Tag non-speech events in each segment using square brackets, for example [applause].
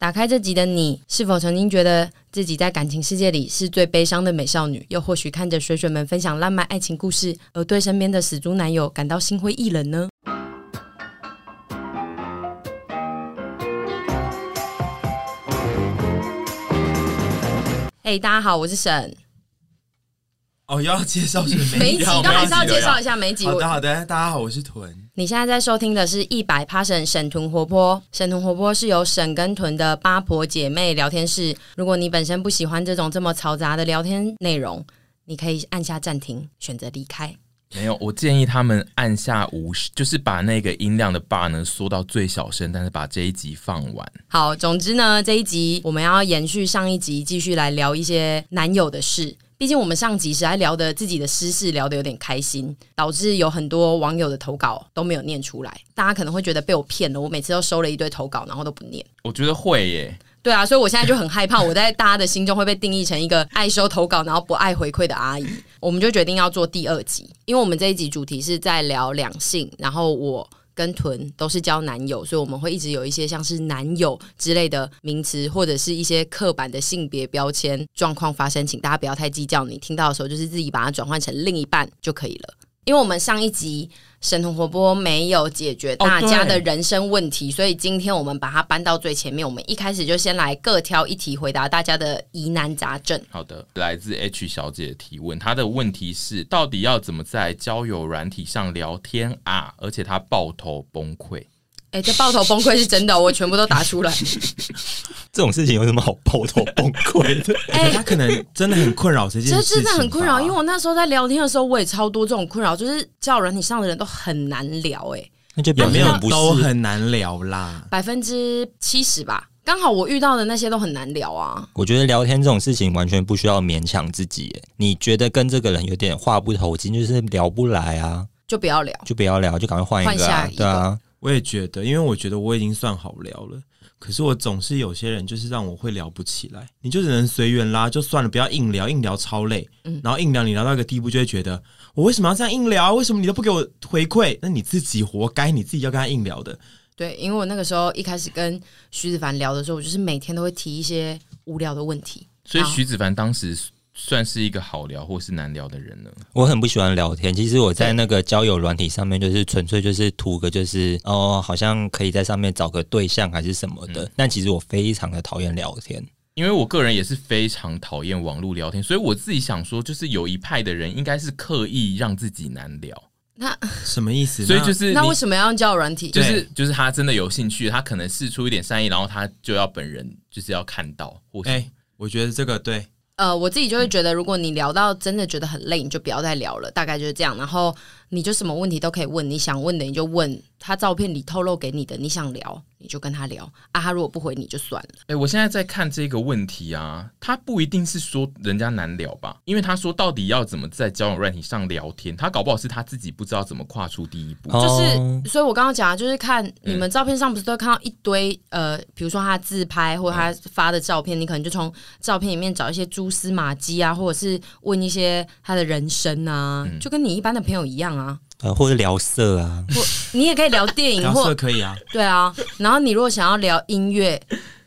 打开这集的你，是否曾经觉得自己在感情世界里是最悲伤的美少女？又或许看着水水们分享浪漫爱情故事，而对身边的死猪男友感到心灰意冷呢？嘿，hey, 大家好，我是沈。哦，要介绍是每集都还是要介绍一下每一集。好的，好的，大家好，我是豚。你现在在收听的是一百 passion 沈豚活泼，沈豚活泼是由沈跟屯的八婆姐妹聊天室。如果你本身不喜欢这种这么嘈杂的聊天内容，你可以按下暂停，选择离开。没有，我建议他们按下无视，就是把那个音量的 bar 呢缩到最小声，但是把这一集放完。好，总之呢，这一集我们要延续上一集，继续来聊一些男友的事。毕竟我们上集时还聊的自己的私事，聊得有点开心，导致有很多网友的投稿都没有念出来。大家可能会觉得被我骗了，我每次都收了一堆投稿，然后都不念。我觉得会耶。对啊，所以我现在就很害怕，我在大家的心中会被定义成一个爱收投稿，然后不爱回馈的阿姨。我们就决定要做第二集，因为我们这一集主题是在聊两性，然后我。跟臀都是交男友，所以我们会一直有一些像是男友之类的名词，或者是一些刻板的性别标签状况发生，请大家不要太计较。你听到的时候，就是自己把它转换成另一半就可以了。因为我们上一集神童活泼没有解决大家的人生问题，哦、所以今天我们把它搬到最前面。我们一开始就先来各挑一题回答大家的疑难杂症。好的，来自 H 小姐的提问，她的问题是：到底要怎么在交友软体上聊天啊？而且她抱头崩溃。哎，这抱头崩溃是真的，我全部都答出来。[laughs] 这种事情有什么好抱头崩溃的？[laughs] 哎，他可能真的很困扰这件事情。这真的很困扰，因为我那时候在聊天的时候，我也超多这种困扰，就是交友软体上的人都很难聊。哎，那就表面上都很难聊啦，百分之七十吧。刚好我遇到的那些都很难聊啊。我觉得聊天这种事情完全不需要勉强自己。哎，你觉得跟这个人有点话不投机，就是聊不来啊，就不要聊，就不要聊，就赶快换一个啊，对啊。我也觉得，因为我觉得我已经算好聊了，可是我总是有些人就是让我会聊不起来，你就只能随缘啦，就算了，不要硬聊，硬聊超累。嗯，然后硬聊你聊到一个地步，就会觉得我为什么要这样硬聊？为什么你都不给我回馈？那你自己活该，你自己要跟他硬聊的。对，因为我那个时候一开始跟徐子凡聊的时候，我就是每天都会提一些无聊的问题，所以徐子凡当时。算是一个好聊或是难聊的人呢？我很不喜欢聊天。其实我在那个交友软体上面，就是纯粹就是图个，就是哦，好像可以在上面找个对象还是什么的。嗯、但其实我非常的讨厌聊天，因为我个人也是非常讨厌网络聊天。所以我自己想说，就是有一派的人应该是刻意让自己难聊。那什么意思？所以就是那为什么要用交友软体？就是就是他真的有兴趣，他可能试出一点善意，然后他就要本人就是要看到。或哎、欸，我觉得这个对。呃，我自己就会觉得，如果你聊到真的觉得很累，你就不要再聊了，大概就是这样。然后你就什么问题都可以问，你想问的你就问。他照片里透露给你的，你想聊你就跟他聊啊。他如果不回你就算了。哎、欸，我现在在看这个问题啊，他不一定是说人家难聊吧？因为他说到底要怎么在交友软体上聊天，他搞不好是他自己不知道怎么跨出第一步。就是，所以我刚刚讲啊就是看你们照片上不是都看到一堆、嗯、呃，比如说他自拍或者他发的照片，嗯、你可能就从照片里面找一些蛛丝马迹啊，或者是问一些他的人生啊，嗯、就跟你一般的朋友一样啊。呃，或者聊色啊，或你也可以聊电影，[laughs] 聊色可以啊，对啊。然后你如果想要聊音乐，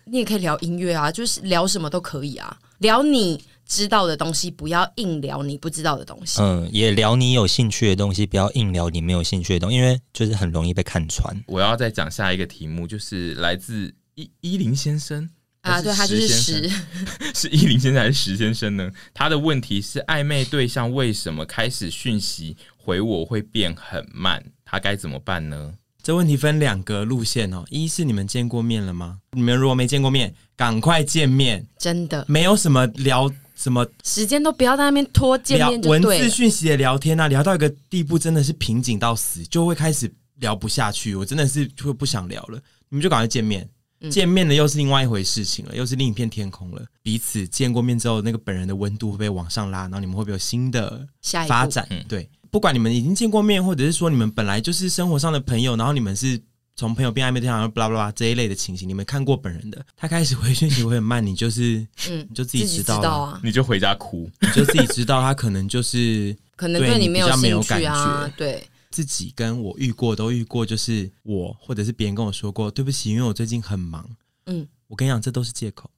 你也可以聊音乐啊，就是聊什么都可以啊。聊你知道的东西，不要硬聊你不知道的东西。嗯，也聊你有兴趣的东西，不要硬聊你没有兴趣的东西，因为就是很容易被看穿。我要再讲下一个题目，就是来自伊伊林先生啊，对，他就是石，[laughs] 是伊林先生还是石先生呢？他的问题是暧昧对象为什么开始讯息？回我会变很慢，他该怎么办呢？这问题分两个路线哦。一是你们见过面了吗？你们如果没见过面，赶快见面，真的没有什么聊什么时间都不要在那边拖，见面就对了。文字讯息的聊天啊，聊到一个地步真的是瓶颈到死，就会开始聊不下去。我真的是会不想聊了，你们就赶快见面。见面了又是另外一回事情了，又是另一片天空了。彼此见过面之后，那个本人的温度会不会往上拉？然后你们会不会有新的发展？对。不管你们已经见过面，或者是说你们本来就是生活上的朋友，然后你们是从朋友变暧昧对象，然后巴拉巴拉这一类的情形，你们看过本人的，他开始回讯息会很慢，你就是嗯，你就自己知道了，知道啊，你就回家哭，你就自己知道他可能就是 [laughs] 可能对你没有兴趣啊，对，自己跟我遇过都遇过，就是我或者是别人跟我说过，对不起，因为我最近很忙，嗯，我跟你讲，这都是借口。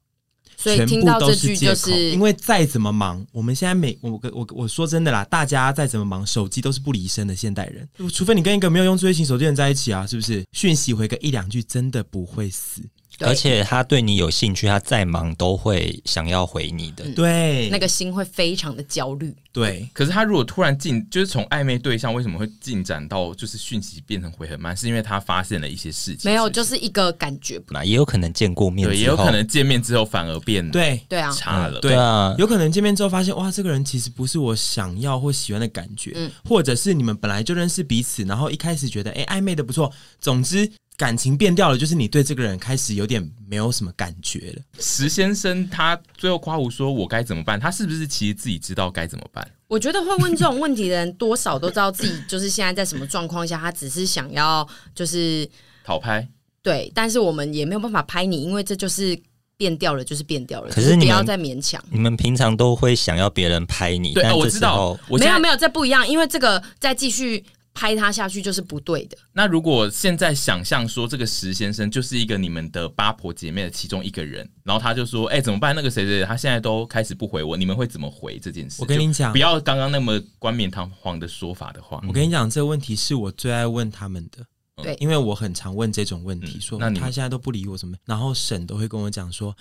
所以全部都听到这句借口，就是因为再怎么忙，我们现在每我我我说真的啦，大家再怎么忙，手机都是不离身的现代人，除非你跟一个没有用智慧型手机的人在一起啊，是不是？讯息回个一两句，真的不会死。对而且他对你有兴趣，他再忙都会想要回你的。对，那个心会非常的焦虑。对，可是他如果突然进，就是从暧昧对象为什么会进展到就是讯息变成回很慢，是因为他发现了一些事情。没有，就是是一个感觉。那也有可能见过面，对，也有可能见面之后反而变对，对啊，差了。对对啊，有可能见面之后发现，哇，这个人其实不是我想要或喜欢的感觉，嗯或者是你们本来就认识彼此，然后一开始觉得，哎，暧昧的不错，总之感情变掉了，就是你对这个人开始有点没有什么感觉了。石先生他最后夸我说：“我该怎么办？”他是不是其实自己知道该怎么办？我觉得会问这种问题的人，多少都知道自己就是现在在什么状况下，他只是想要就是讨拍？对，但是我们也没有办法拍你，因为这就是变掉了，就是变掉了。可是你要再勉强。你们平常都会想要别人拍你，对，但哦、我知道没有没有，这不一样，因为这个再继续拍他下去就是不对的。那如果现在想象说这个石先生就是一个你们的八婆姐妹的其中一个人，然后他就说：“哎、怎么办？那个谁谁谁他现在都开始不回我，你们会怎么回这件事？”我跟你讲不要刚刚那么冠冕堂皇的说法的话，我跟你讲，这个问题是我最爱问他们的。对因为我很常问这种问题，嗯说那你他现在都不理我什么，然后沈都会跟我讲说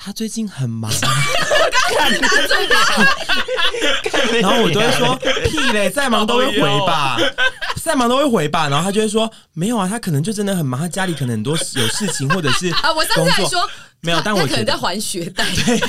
他最近很忙，[laughs] 然后我都会说屁嘞，再忙都会回吧，[laughs] 再忙都会回吧，然后他就会说没有啊，他可能就真的很忙，他家里可能很多有事情，或者是 [laughs] 啊，我上次还说没有，但我可能在觉得还学贷。对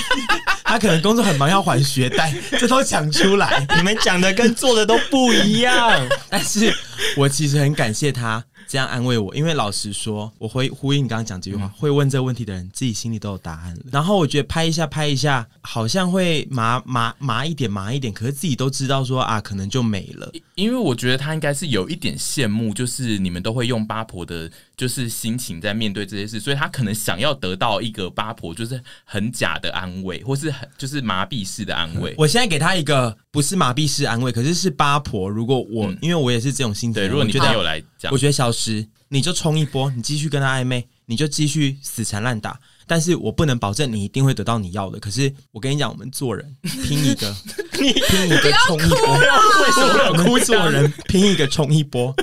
他可能工作很忙要还学贷，这都讲出来，你们讲的跟做的都不一样。但是我其实很感谢他这样安慰我，因为老实说，我会呼应你刚刚讲这句话，会问这个问题的人自己心里都有答案了。然后我觉得拍一下拍一下，好像会麻麻麻一点麻一点，可是自己都知道说啊，可能就没了。因为我觉得他应该是有一点羡慕，就是你们都会用八婆的，就是心情在面对这些事，所以他可能想要得到一个八婆就是很假的安慰，或是很就是麻痹式的安慰。我现在给他一个不是麻痹式安慰，可是是八婆。如果我、嗯因为我也是这种心态，对，如果你觉得朋友来讲，我觉得小时你就冲一波，你继续跟他暧昧，你就继续死缠烂打。但是我不能保证你一定会得到你要的。可是我跟你讲，我们做人拼一个，[laughs] 拼一个冲一波。为什么我们做人拼一个冲一波？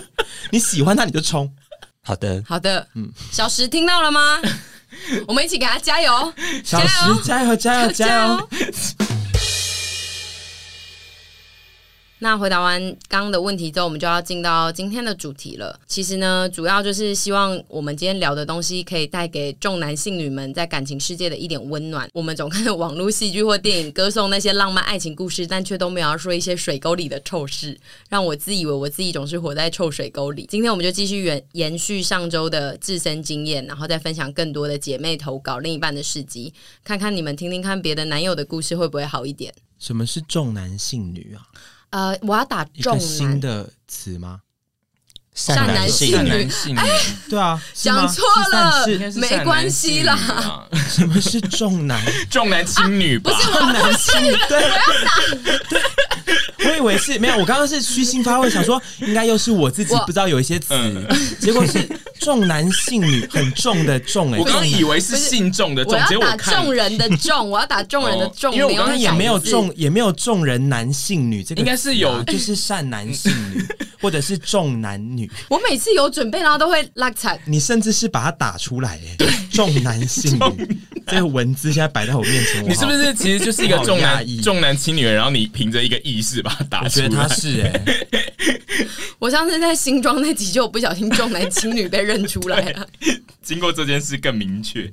你喜欢他你就冲。好的，好的，嗯，小石听到了吗？[laughs] 我们一起给他加油，小时加油加油加油！[laughs] 那回答完刚刚的问题之后，我们就要进到今天的主题了。其实呢，主要就是希望我们今天聊的东西可以带给众男性女们在感情世界的一点温暖。我们总看网络戏剧或电影，歌颂那些浪漫爱情故事，但却都没有要说一些水沟里的臭事，让我自以为我自己总是活在臭水沟里。今天我们就继续延延续上周的自身经验，然后再分享更多的姐妹投稿另一半的事迹，看看你们听听看别的男友的故事会不会好一点。什么是重男性女啊？呃，我要打重男新的词吗？善男男信女。对啊，讲错了没关系啦。啊，[laughs] 什么是重男？重男轻女吧？不是我男性对，对，我是没有，我刚刚是虚心发问，想说应该又是我自己不知道有一些词，嗯。[laughs] 结果是重男性女，很重的重哎、我刚刚以为是信重的重，我要打结果我看众人的众，我要打众人的众，哦因为我刚刚也没有重，也没有重人男性女，这个应该是有就是善男信女，或者是重男女，我每次有准备，然后都会拉惨。你甚至是把它打出来哎，重男性女 [laughs] 这个文字现在摆在我面前，你是不？是其实就是一个重男重男轻女人，然后你凭着一个意识把它打出来？我觉得他是哎、我上次在新庄那集就不小心重男轻女被认出来了。经过这件事更明确。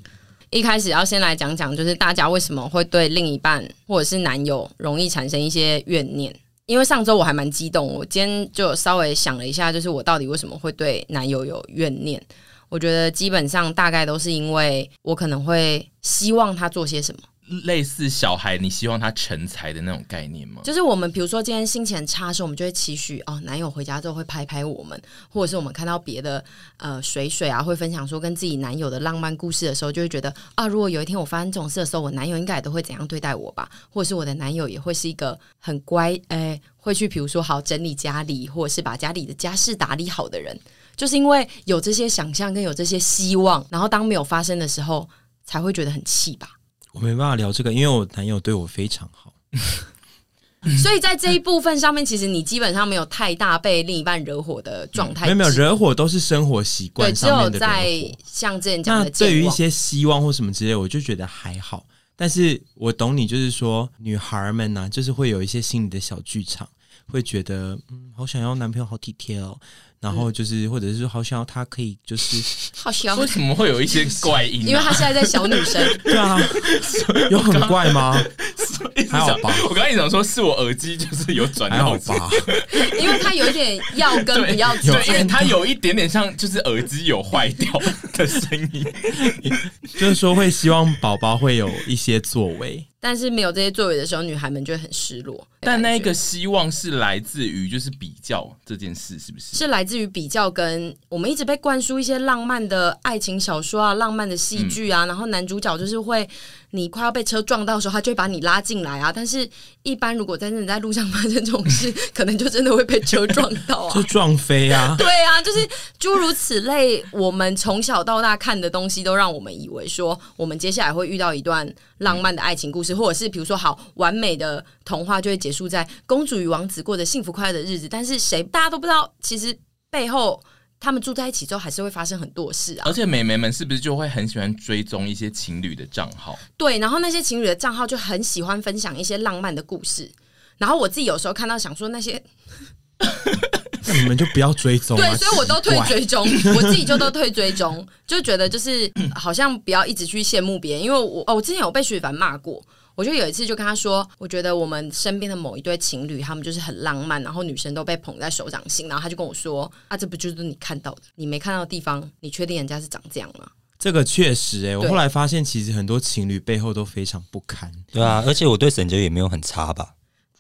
一开始要先来讲讲，就是大家为什么会对另一半或者是男友容易产生一些怨念。因为上周我还蛮激动，我今天就稍微想了一下，就是我到底为什么会对男友有怨念。我觉得基本上大概都是因为我可能会希望他做些什么。类似小孩，你希望他成才的那种概念吗？就是我们比如说今天心情很差的时候，我们就会期许哦，男友回家之后会拍拍我们，或者是我们看到别的呃水水啊，会分享说跟自己男友的浪漫故事的时候，就会觉得啊，如果有一天我发生这种事的时候，我男友应该也都会怎样对待我吧？或者是我的男友也会是一个很乖，哎，会去比如说好整理家里，或者是把家里的家事打理好的人。就是因为有这些想象跟有这些希望，然后当没有发生的时候。才会觉得很气吧。我没办法聊这个，因为我男友对我非常好。[laughs] 所以在这一部分上面，其实你基本上没有太大被另一半惹火的状态、嗯。没有没有惹火，都是生活习惯上面的惹火。对，只有在像之前讲的，对于一些希望或什么之类，我就觉得还好。但是我懂你，就是说女孩们呢、啊，就是会有一些心理的小剧场，会觉得嗯，好想要男朋友，好体贴哦。然后就是，或者是说，好想要他可以，就是 [laughs] 好笑。为什么会有一些怪异、啊？因为他现在在小女生。[laughs] 对啊，有很怪吗？还好吧。我刚才想说，是我耳机就是有转，还好吧。因为它有一点要跟不要之间，因为他有一点点像，就是耳机有坏掉的声音。[laughs] 就是说，会希望宝宝会有一些作为。但是没有这些作为的时候，女孩们就会很失落。但那一个希望是来自于就是比较这件事，是不是？是来自于比较，跟我们一直被灌输一些浪漫的爱情小说啊、浪漫的戏剧啊，嗯、然后男主角就是会。你快要被车撞到的时候，他就会把你拉进来啊！但是，一般如果在真的在路上发生这种事，[laughs] 可能就真的会被车撞到啊，就撞飞啊！对啊，就是诸如此类。我们从小到大看的东西，都让我们以为说，我们接下来会遇到一段浪漫的爱情故事，或者是比如说，好完美的童话就会结束在公主与王子过着幸福快乐的日子。但是谁大家都不知道，其实背后。他们住在一起之后，还是会发生很多事啊！而且美眉们是不是就会很喜欢追踪一些情侣的账号？对，然后那些情侣的账号就很喜欢分享一些浪漫的故事。然后我自己有时候看到，想说那些，那你们就不要追踪。对，所以我都退追踪，我自己就都退追踪，就觉得就是好像不要一直去羡慕别人，因为我哦，我之前有被徐凡骂过。我就有一次就跟他说，我觉得我们身边的某一对情侣，他们就是很浪漫，然后女生都被捧在手掌心，然后他就跟我说：“啊，这不就是你看到的？你没看到的地方，你确定人家是长这样吗？”这个确实、欸，哎，我后来发现，其实很多情侣背后都非常不堪。对啊，而且我对沈哲也没有很差吧。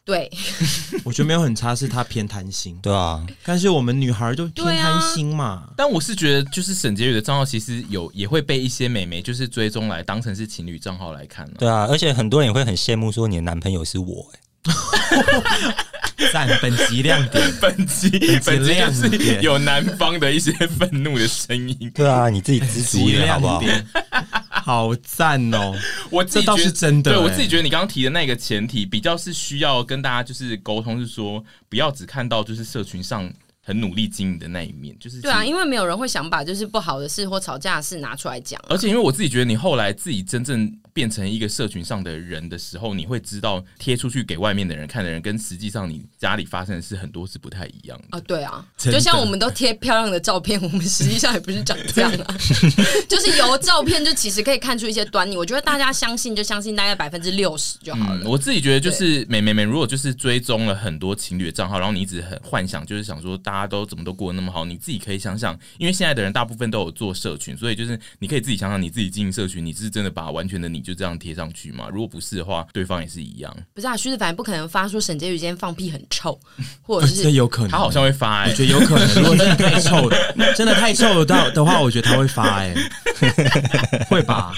对，[laughs] 我觉得没有很差，是他偏贪心。对啊，但是我们女孩就偏贪心嘛、啊。但我是觉得，就是沈婕妤的账号其实有也会被一些美眉就是追踪来当成是情侣账号来看、啊。对啊，而且很多人也会很羡慕说你的男朋友是我、欸。[laughs] 赞 [laughs] 本集亮点，[laughs] 本集本集就是有男方的一些愤怒的声音。对啊，你自己知足一点好不好？[laughs] 好赞哦！我这倒是真的。对我自己觉得，你刚刚提的那个前提比较是需要跟大家就是沟通，是说不要只看到就是社群上很努力经营的那一面，就是对啊，因为没有人会想把就是不好的事或吵架的事拿出来讲。而且因为我自己觉得，你后来自己真正。变成一个社群上的人的时候，你会知道贴出去给外面的人看的人，跟实际上你家里发生的事很多是不太一样的啊。对啊，就像我们都贴漂亮的照片，我们实际上也不是长这样啊。[laughs] [laughs] 就是由照片就其实可以看出一些端倪。我觉得大家相信就相信大概百分之六十就好了。嗯，我自己觉得就是美美美，如果就是追踪了很多情侣的账号，然后你一直很幻想，就是想说大家都怎么都过得那么好，你自己可以想想，因为现在的人大部分都有做社群，所以就是你可以自己想想，你自己经营社群，你是真的把完全的你就这样贴上去。如果不是的话，对方也是一样。不是啊，徐子凡不可能发出沈婕妤今天放屁很臭，或者是、呃、有可能，他好像会发、欸。我觉得有可能，如果真的太臭了，[laughs] 真的太臭到的话，我觉得他会发、欸。哎，[laughs] 会吧？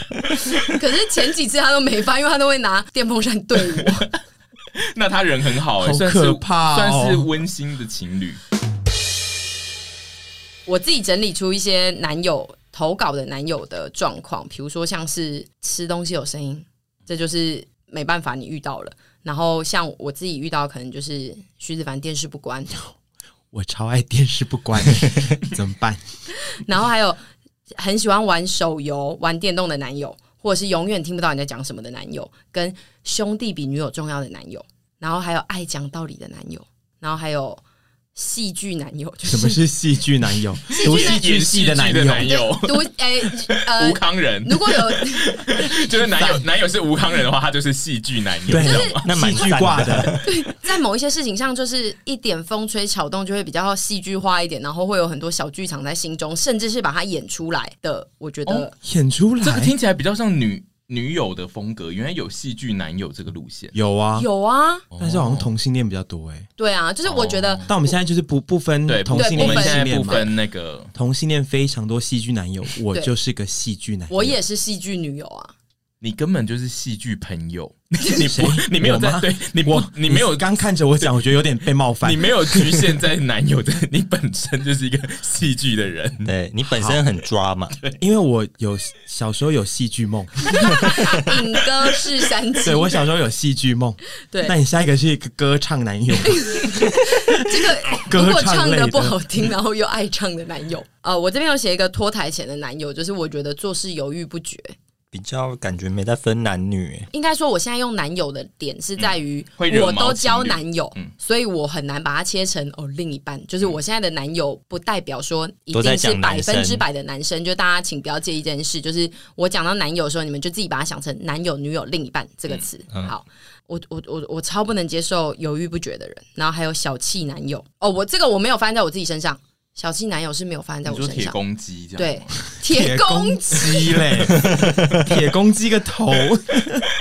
可是前几次他都没发，因为他都会拿电风扇对我。[laughs] 那他人很好、欸，好可怕、哦，算是温馨的情侣。我自己整理出一些男友投稿的男友的状况，比如说像是吃东西有声音。这就是没办法，你遇到了。然后像我自己遇到，可能就是徐子凡电视不关，[laughs] 我超爱电视不关，[laughs] 怎么办？然后还有很喜欢玩手游、玩电动的男友，或者是永远听不到你在讲什么的男友，跟兄弟比女友重要的男友，然后还有爱讲道理的男友，然后还有。戏剧男友，什么是 [laughs] 戏剧男友？读戏剧系的男友，读诶呃，吴康仁。如果有 [laughs] 就是男友，[laughs] 男友是吴康仁的话，他就是戏剧男友，对，那蛮戏剧挂的。对，在某一些事情上，就是一点风吹草动就会比较戏剧化一点，然后会有很多小剧场在心中，甚至是把它演出来的。我觉得演出来，这个听起来比较像女。女友的风格，原来有戏剧男友这个路线，有啊，有啊，但是好像同性恋比较多哎、欸。对啊，就是我觉得，但我们现在就是不不分同性恋，我们现在不分那个。同性恋非常多戏剧男友，我就是个戏剧男友，我也是戏剧女友啊。你根本就是戏剧朋友，[laughs] 你不，你没有在对，你不我，你没有刚看着我讲，我觉得有点被冒犯。你。没有局限在男友的，你本身就是一个戏剧的人。对你本身很抓嘛，因为我有小时候有戏剧梦，[laughs] 影歌是三 [laughs] 级，对我小时候有戏剧梦。对。那你下一个是一个歌唱男友，这个歌如果唱的唱类的不好听，然后又爱唱的男友，呃，我这边有写一个脱台前的男友，就是我觉得做事犹豫不决。比较感觉没在分男女。应该说，我现在用男友的点是在于我都交男友，嗯所以我很难把它切成哦另一半。就是我现在的男友不代表说一定是百分之百的男生，就大家请不要介意这件事。就是我讲到男友的时候，你们就自己把它想成男友、女友、另一半这个词。嗯好，我我我我超不能接受犹豫不决的人，然后还有小气男友。哦，我这个我没有发生在我自己身上，小气男友是没有发生在我身上。公鸡这样对吗，铁公鸡嘞，铁公鸡个头，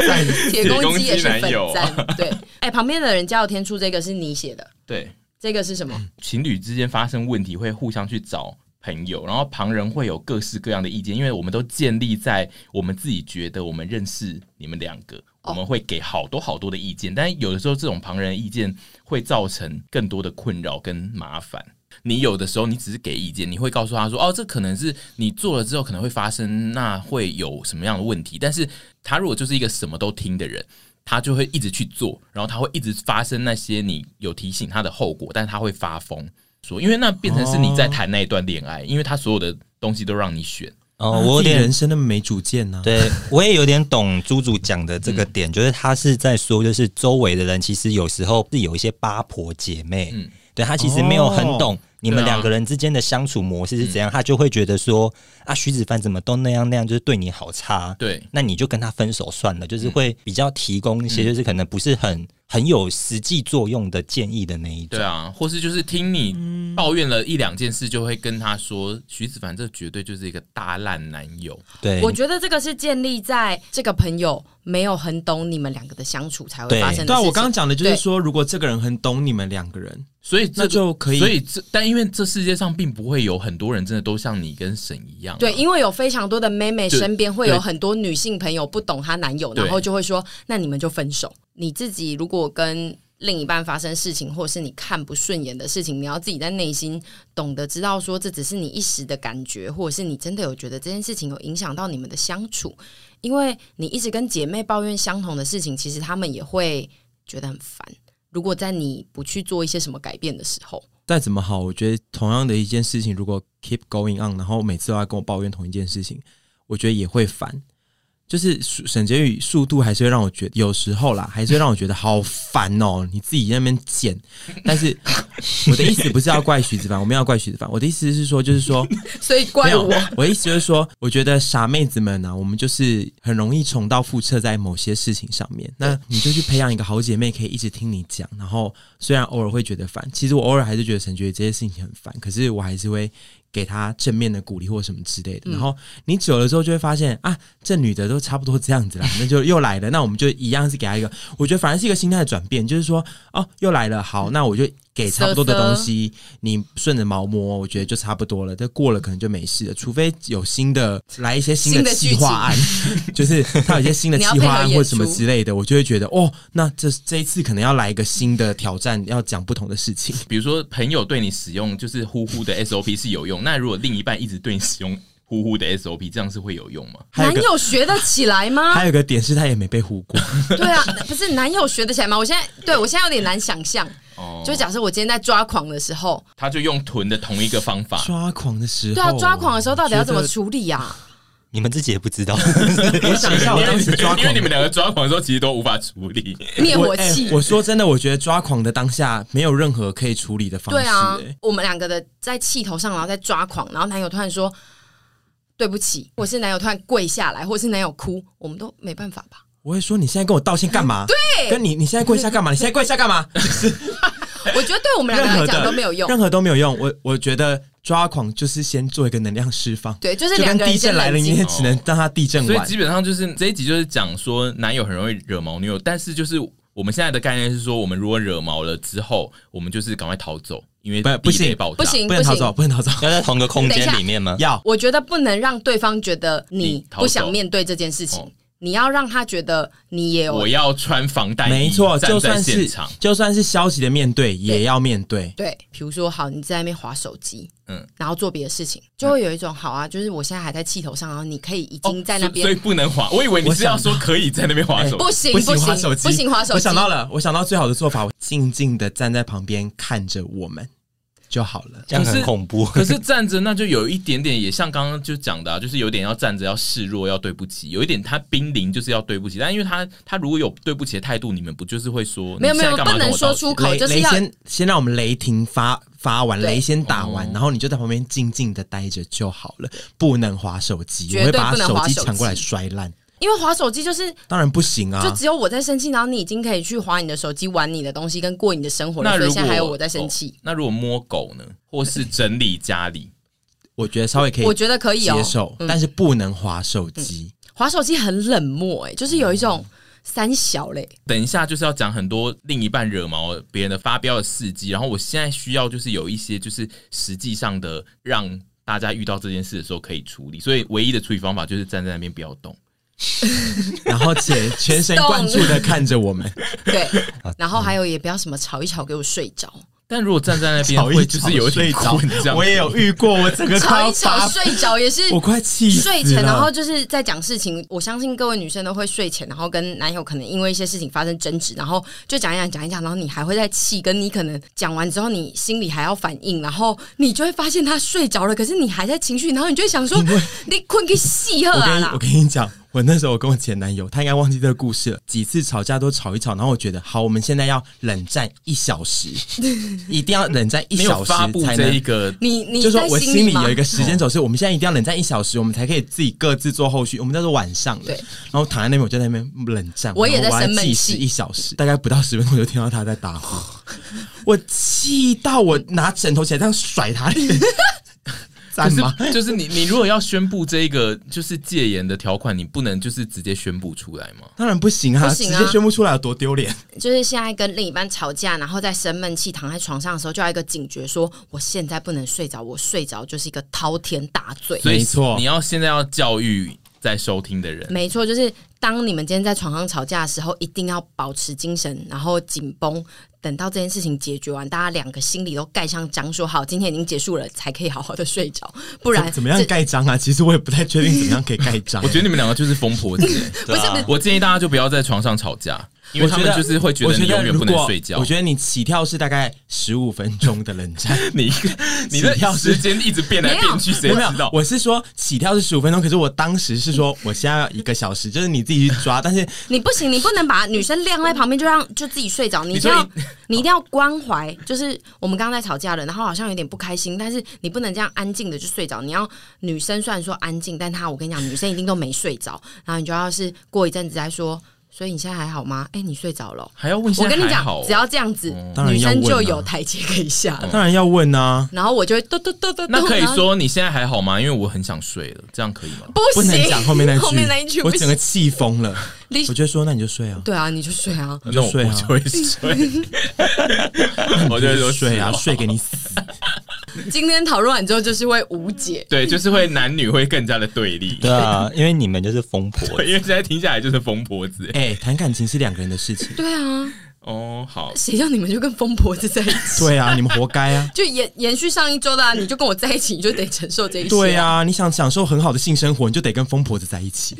在 [laughs] 铁公鸡也是粉友啊赞。对，哎，旁边的人加油添醋，这个是你写的，对，这个是什么？情侣之间发生问题会互相去找朋友，然后旁人会有各式各样的意见，因为我们都建立在我们自己觉得我们认识你们两个，哦我们会给好多好多的意见，但有的时候这种旁人的意见会造成更多的困扰跟麻烦。你有的时候你只是给意见，你会告诉他说：“哦，这可能是你做了之后可能会发生，那会有什么样的问题？”但是他如果就是一个什么都听的人，他就会一直去做，然后他会一直发生那些你有提醒他的后果，但是他会发疯说，因为那变成是你在谈那一段恋爱，因为他所有的东西都让你选。哦，我有点人生那么没主见呢、啊。[laughs] 对，我也有点懂猪猪讲的这个点，就是他是在说，就是周围的人其实有时候是有一些八婆姐妹，嗯对他其实没有很懂你们对啊两个人之间的相处模式是怎样，他就会觉得说啊，徐子凡怎么都那样那样，就是对你好差，对，那你就跟他分手算了，就是会比较提供一些，嗯。就是可能不是很很有实际作用的建议的那一种。对。啊，或是就是听你抱怨了一两件事，就会跟他说：“徐子凡这绝对就是一个大烂男友。对，我觉得这个是建立在这个朋友没有很懂你们两个的相处才会对。对啊，发生的事情。我刚刚讲的就是说，如果这个人很懂你们两个人，”所以这那就可以所以这但因为这世界上并不会有很多人真的都像你跟沈一样啊、对，因为有非常多的妹妹身边会有很多女性朋友不懂她男友，然后就会说：“那你们就分手。”你自己如果跟另一半发生事情，或是你看不顺眼的事情，你要自己在内心懂得知道说，这只是你一时的感觉，或者是你真的有觉得这件事情有影响到你们的相处。因为你一直跟姐妹抱怨相同的事情，其实她们也会觉得很烦。如果在你不去做一些什么改变的时候，再怎么好，我觉得同样的一件事情，如果 keep going on，然后每次都要跟我抱怨同一件事情，我觉得也会烦。就是沈婕妤速度还是会让我觉得有时候啦，还是会让我觉得好烦哦、喔。你自己在那边剪，但是 [laughs] 我的意思不是要怪徐子凡，我没有要怪徐子凡，我的意思是说，就是说，[laughs] 所以怪我。我的意思就是说，我觉得傻妹子们呢、啊，我们就是很容易重蹈覆辙在某些事情上面。那你就去培养一个好姐妹，可以一直听你讲。然后虽然偶尔会觉得烦，其实我偶尔还是觉得沈婕妤这些事情很烦，可是我还是会给她正面的鼓励或什么之类的。然后你久了之后就会发现啊，这女的都差不多这样子了，[laughs] 那就又来了。那我们就一样是给她一个，我觉得反而是一个心态的转变，就是说哦，又来了，好，那我就。给差不多的东西，你顺着毛摸，我觉得就差不多了。这过了可能就没事了，除非有新的来一些新的计 [laughs] 划案，就是他有一些新的计划案或什么之类的，我就会觉得哦，那这这一次可能要来一个新的挑战，要讲不同的事情。比如说朋友对你使用就是呼呼的 SOP 是有用，那如果另一半一直对你使用呼呼的 SOP，这样是会有用吗？男友学得起来吗？[laughs] 还有一个点是他也没被呼过。对啊，不是男友学得起来吗？我现在对我现在有点难想象。哦，就假设我今天在抓狂的时候，他就用囤的同一个方法。抓狂的时候，对啊，抓狂的时候到底要怎么处理啊？[laughs] 你们自己也不知道。[laughs] 我想一下，我当时抓狂，因为你们两个抓狂的时候其实都无法处理灭火器、欸。我说真的，我觉得抓狂的当下没有任何可以处理的方式、欸。对啊，我们两个的在气头上，然后在抓狂，然后男友突然说对不起，或是男友突然跪下来，或是男友哭，我们都没办法吧？我会说你现在跟我道歉干嘛？[laughs] 对，跟你你现在跪下干嘛？你现在跪下干嘛？[laughs] 我觉得对我们两个来讲都没有用，任何都没有用。我我觉得抓狂就是先做一个能量释放，对，就是就跟地震来了，你也只能让它地震完。所以基本上就是这一集就是讲说男友很容易惹毛女友，但是就是我们现在的概念是说，我们如果惹毛了之后，我们就是赶快逃走，因为不不行不行不能逃走，不能逃走，要在同个空间里面吗？要，我觉得不能让对方觉得你不想面对这件事情。哦。你要让他觉得你也有我要穿防弹衣，没错，就算是现场，就算是消极的面对，也要面对。对，比如说好，你在那边划手机，嗯嗯，然后做别的事情，就会有一种好啊，就是我现在还在气头上，然后你可以已经在那边、哦所以不能滑。我以为你是要说可以在那边滑手机，不行不行，行滑手机，不行滑手机。我想到了，我想到最好的做法，我静静的站在旁边看着我们就好了。这样很恐怖。[laughs] 可是站着那就有一点点，也像刚刚就讲的、啊，就是有点要站着要示弱，要对不起，有一点他濒临就是要对不起，但因为他他如果有对不起的态度，你们不就是会说没有没有不能说出口雷就是要先先让我们雷霆发发完，雷先打完，哦。然后你就在旁边静静的待着就好了，不能划手机，我会把手机抢过来摔烂，因为划手机就是当然不行啊就。只有我在生气，然后你已经可以去划你的手机、玩你的东西，跟过你的生活了。那如果还有我在生气哦，那如果摸狗呢，或是整理家里，我觉得稍微可以我觉得可以哦接。受，但是不能划手机。滑手机很冷漠、哎，就是有一种三小嘞。等一下就是要讲很多另一半惹毛别人的发飙的事迹，然后我现在需要就是有一些就是实际上的让大家遇到这件事的时候可以处理，所以唯一的处理方法就是站在那边不要动。然后且全神贯注的看着我们，[laughs] 对，然后还有也不要什么吵一吵给我睡着，但如果站在那边吵一会就是有睡着困这样，我也有遇过，我整个吵一吵，[laughs] 睡着也是。我快气。睡前，然后就是在讲事情。我相信各位女生都会睡前，然后跟男友可能因为一些事情发生争执，然后就讲一讲讲一讲，然后你还会在气，跟你可能讲完之后，你心里还要反应，然后你就会发现他睡着了，可是你还在情绪，然后你就会想说，你困个戏喝啊啦我跟你我！跟你讲，我那时候我跟我前男友，他应该忘记这个故事了。几次吵架都吵一吵，然后我觉得好，我们现在要冷战一小时，[laughs] 一定要冷战一小时发布才能。这一个，你你就说我心里有一个时间轴，是我们现在一定要冷战一小时，我们才可以自己各自做后续。我们那时候晚上了，对然后躺在那边，我就在那边冷战，我也在生闷气计时一小时，大概不到十分钟，我就听到他在打呼，我气到我拿枕头起来这样甩他脸，可 [laughs] 赞吗？就是你你如果要宣布这一个就是戒严的条款，你不能就是直接宣布出来吗？当然不行啊，不行啊直接宣布出来有多丢脸。就是现在跟另一半吵架，然后在生闷气躺在床上的时候，就要一个警觉说，我现在不能睡着，我睡着就是一个滔天大罪。没错你要现在要教育在收听的人，没错，就是当你们今天在床上吵架的时候，一定要保持精神，然后紧绷，等到这件事情解决完，大家两个心里都盖上章，说好今天已经结束了，才可以好好的睡着，[laughs] 不然怎么样盖章啊？其实我也不太确定怎么样可以盖章。我觉得你们两个就是疯婆子、欸。不是不是我建议大家就不要在床上吵架，因为他们就是会觉得你永远不能睡觉。我觉得你起跳是大概十五分钟的冷战，[laughs] 你 [laughs] 你的跳时间一直变来变去，谁没有没知道有，？我是说起跳是十五分钟，可是我当时是说我现在要一个小时，[laughs] 就是你自己去抓。但是你不行，你不能把女生晾在旁边就让就自己睡着，你一定要你一定要关怀。就是我们刚刚在吵架了，然后好像有点不开心，但是你不能这样安静的就睡着。你要女生虽然说安静，但她我跟你讲，女生一定都没睡着。然后你就要是过一阵子再说，所以你现在还好吗？哎，你睡着了哦。还要问现我跟你？讲，只要这样子，女生就有台阶可以下了。当然要问啊，然后我就会嘟嘟嘟嘟嘟，那可以说你现在还好吗？因为我很想睡了，这样可以吗？不不能行，讲后面那句，后面那一句我整个气疯了。我就说那你就睡啊，对啊，你就睡啊。你就睡啊那我就会睡，[laughs] 我就会说睡啊，睡给你死。[laughs] 今天讨论完之后，就是会无解。对，就是会男女会更加的对立。对啊，因为你们就是疯婆子，[laughs] 因为现在听下来就是疯婆子。哎，谈感情是两个人的事情。对啊，哦，好，谁叫你们就跟疯婆子在一起？对啊，你们活该啊。[laughs] 就延延续上一周的啊，你就跟我在一起，你就得承受这一些、对，啊，你想享受很好的性生活，你就得跟疯婆子在一起。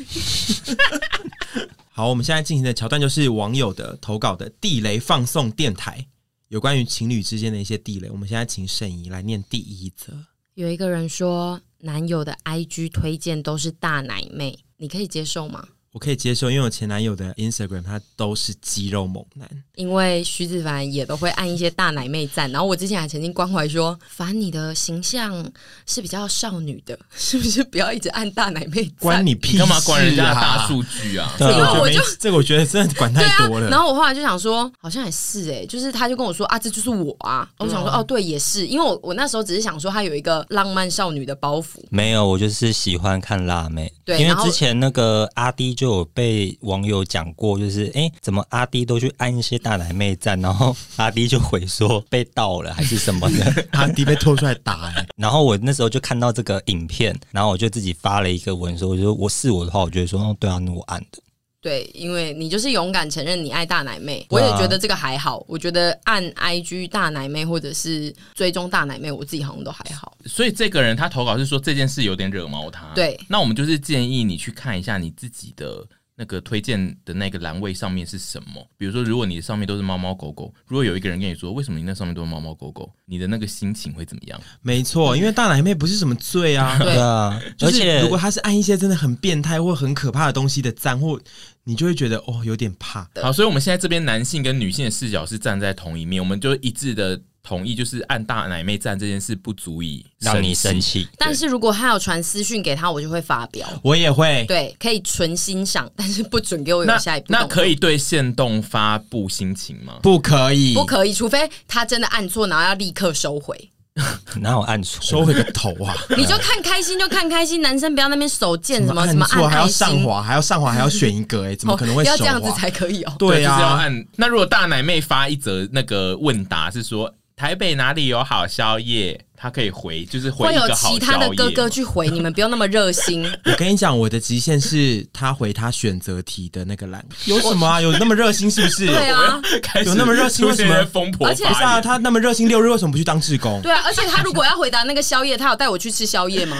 好，我们现在进行的桥段就是网友的投稿的地雷放送电台，有关于情侣之间的一些地雷。我们现在请沈怡来念第一则。有一个人说，男友的 IG 推荐都是大奶妹，你可以接受吗？我可以接受，因为我前男友的 Instagram 他都是肌肉猛男。因为徐子凡也都会按一些大奶妹赞，然后我之前还曾经关怀说，凡你的形象是比较少女的，[laughs] 是不是不要一直按大奶妹赞？关你屁事、啊！干嘛管人家的大数据啊？这个对啊我觉得没，这个我觉得真的管太多了。然后我后来就想说，好像也是哎、欸，就是他就跟我说啊，这就是我啊。我想说哦，对，也是，因为我我那时候只是想说他有一个浪漫少女的包袱，没有，我就是喜欢看辣妹。对因为之前那个阿迪就有被网友讲过，就是哎，怎么阿迪都去按一些大奶妹站，然后阿迪就回说被盗了还是什么的。[laughs] 阿迪被拖出来打、欸，[laughs] 然后我那时候就看到这个影片，然后我就自己发了一个文说，我就说我是我的话，我就会说，哦，对啊，那我按的。对，因为你就是勇敢承认你爱大奶妹，啊我也觉得这个还好。我觉得按 IG 大奶妹或者是追踪大奶妹，我自己好像都还好。所以这个人他投稿是说这件事有点惹毛他。对那我们就是建议你去看一下你自己的那个推荐的那个栏位上面是什么。比如说，如果你上面都是猫猫狗狗，如果有一个人跟你说为什么你那上面都是猫猫狗狗，你的那个心情会怎么样？[laughs] 没错，因为大奶妹不是什么罪啊。对对啊，而且如果他是按一些真的很变态或很可怕的东西的赞，或你就会觉得哦有点怕。好，所以我们现在这边男性跟女性的视角是站在同一面，我们就一致的同意，就是按大奶妹站这件事不足以让你生气。但是如果他有传私讯给他，我就会发表。我也会，对，可以纯欣赏，但是不准给我有下一步。那可以对限动发布心情吗？不可以，不可以？除非他真的按错，然后要立刻收回。[laughs] 哪有按错？收回个头啊！[laughs] 你就看开心就看开心，男生不要那边手贱什么什么按错还要上滑，还要上滑，还要选一个，哎，[laughs] 怎么可能会手哦要这样子滑？才可以哦。对就是要啊，按。那如果大奶妹发一则那个问答是说台北哪里有好宵夜，他可以回，就是回会有一个好其他的哥哥去回，你们不用那么热心。[laughs] 我跟你讲，我的极限是他回他选择题的那个栏，[laughs] 有什么啊？有那么热心是不是？[laughs] 对啊，有那么热心为什么疯婆而且不是啊，他那么热心六日为什么不去当志工？对啊，而且他如果要回答那个宵夜，他有带我去吃宵夜吗？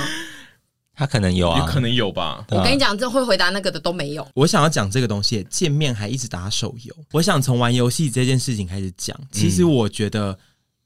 他可能有啊，有可能有吧。我跟你讲，这会回答那个的都没有。我想要讲这个东西，见面还一直打手游。我想从玩游戏这件事情开始讲。其实我觉得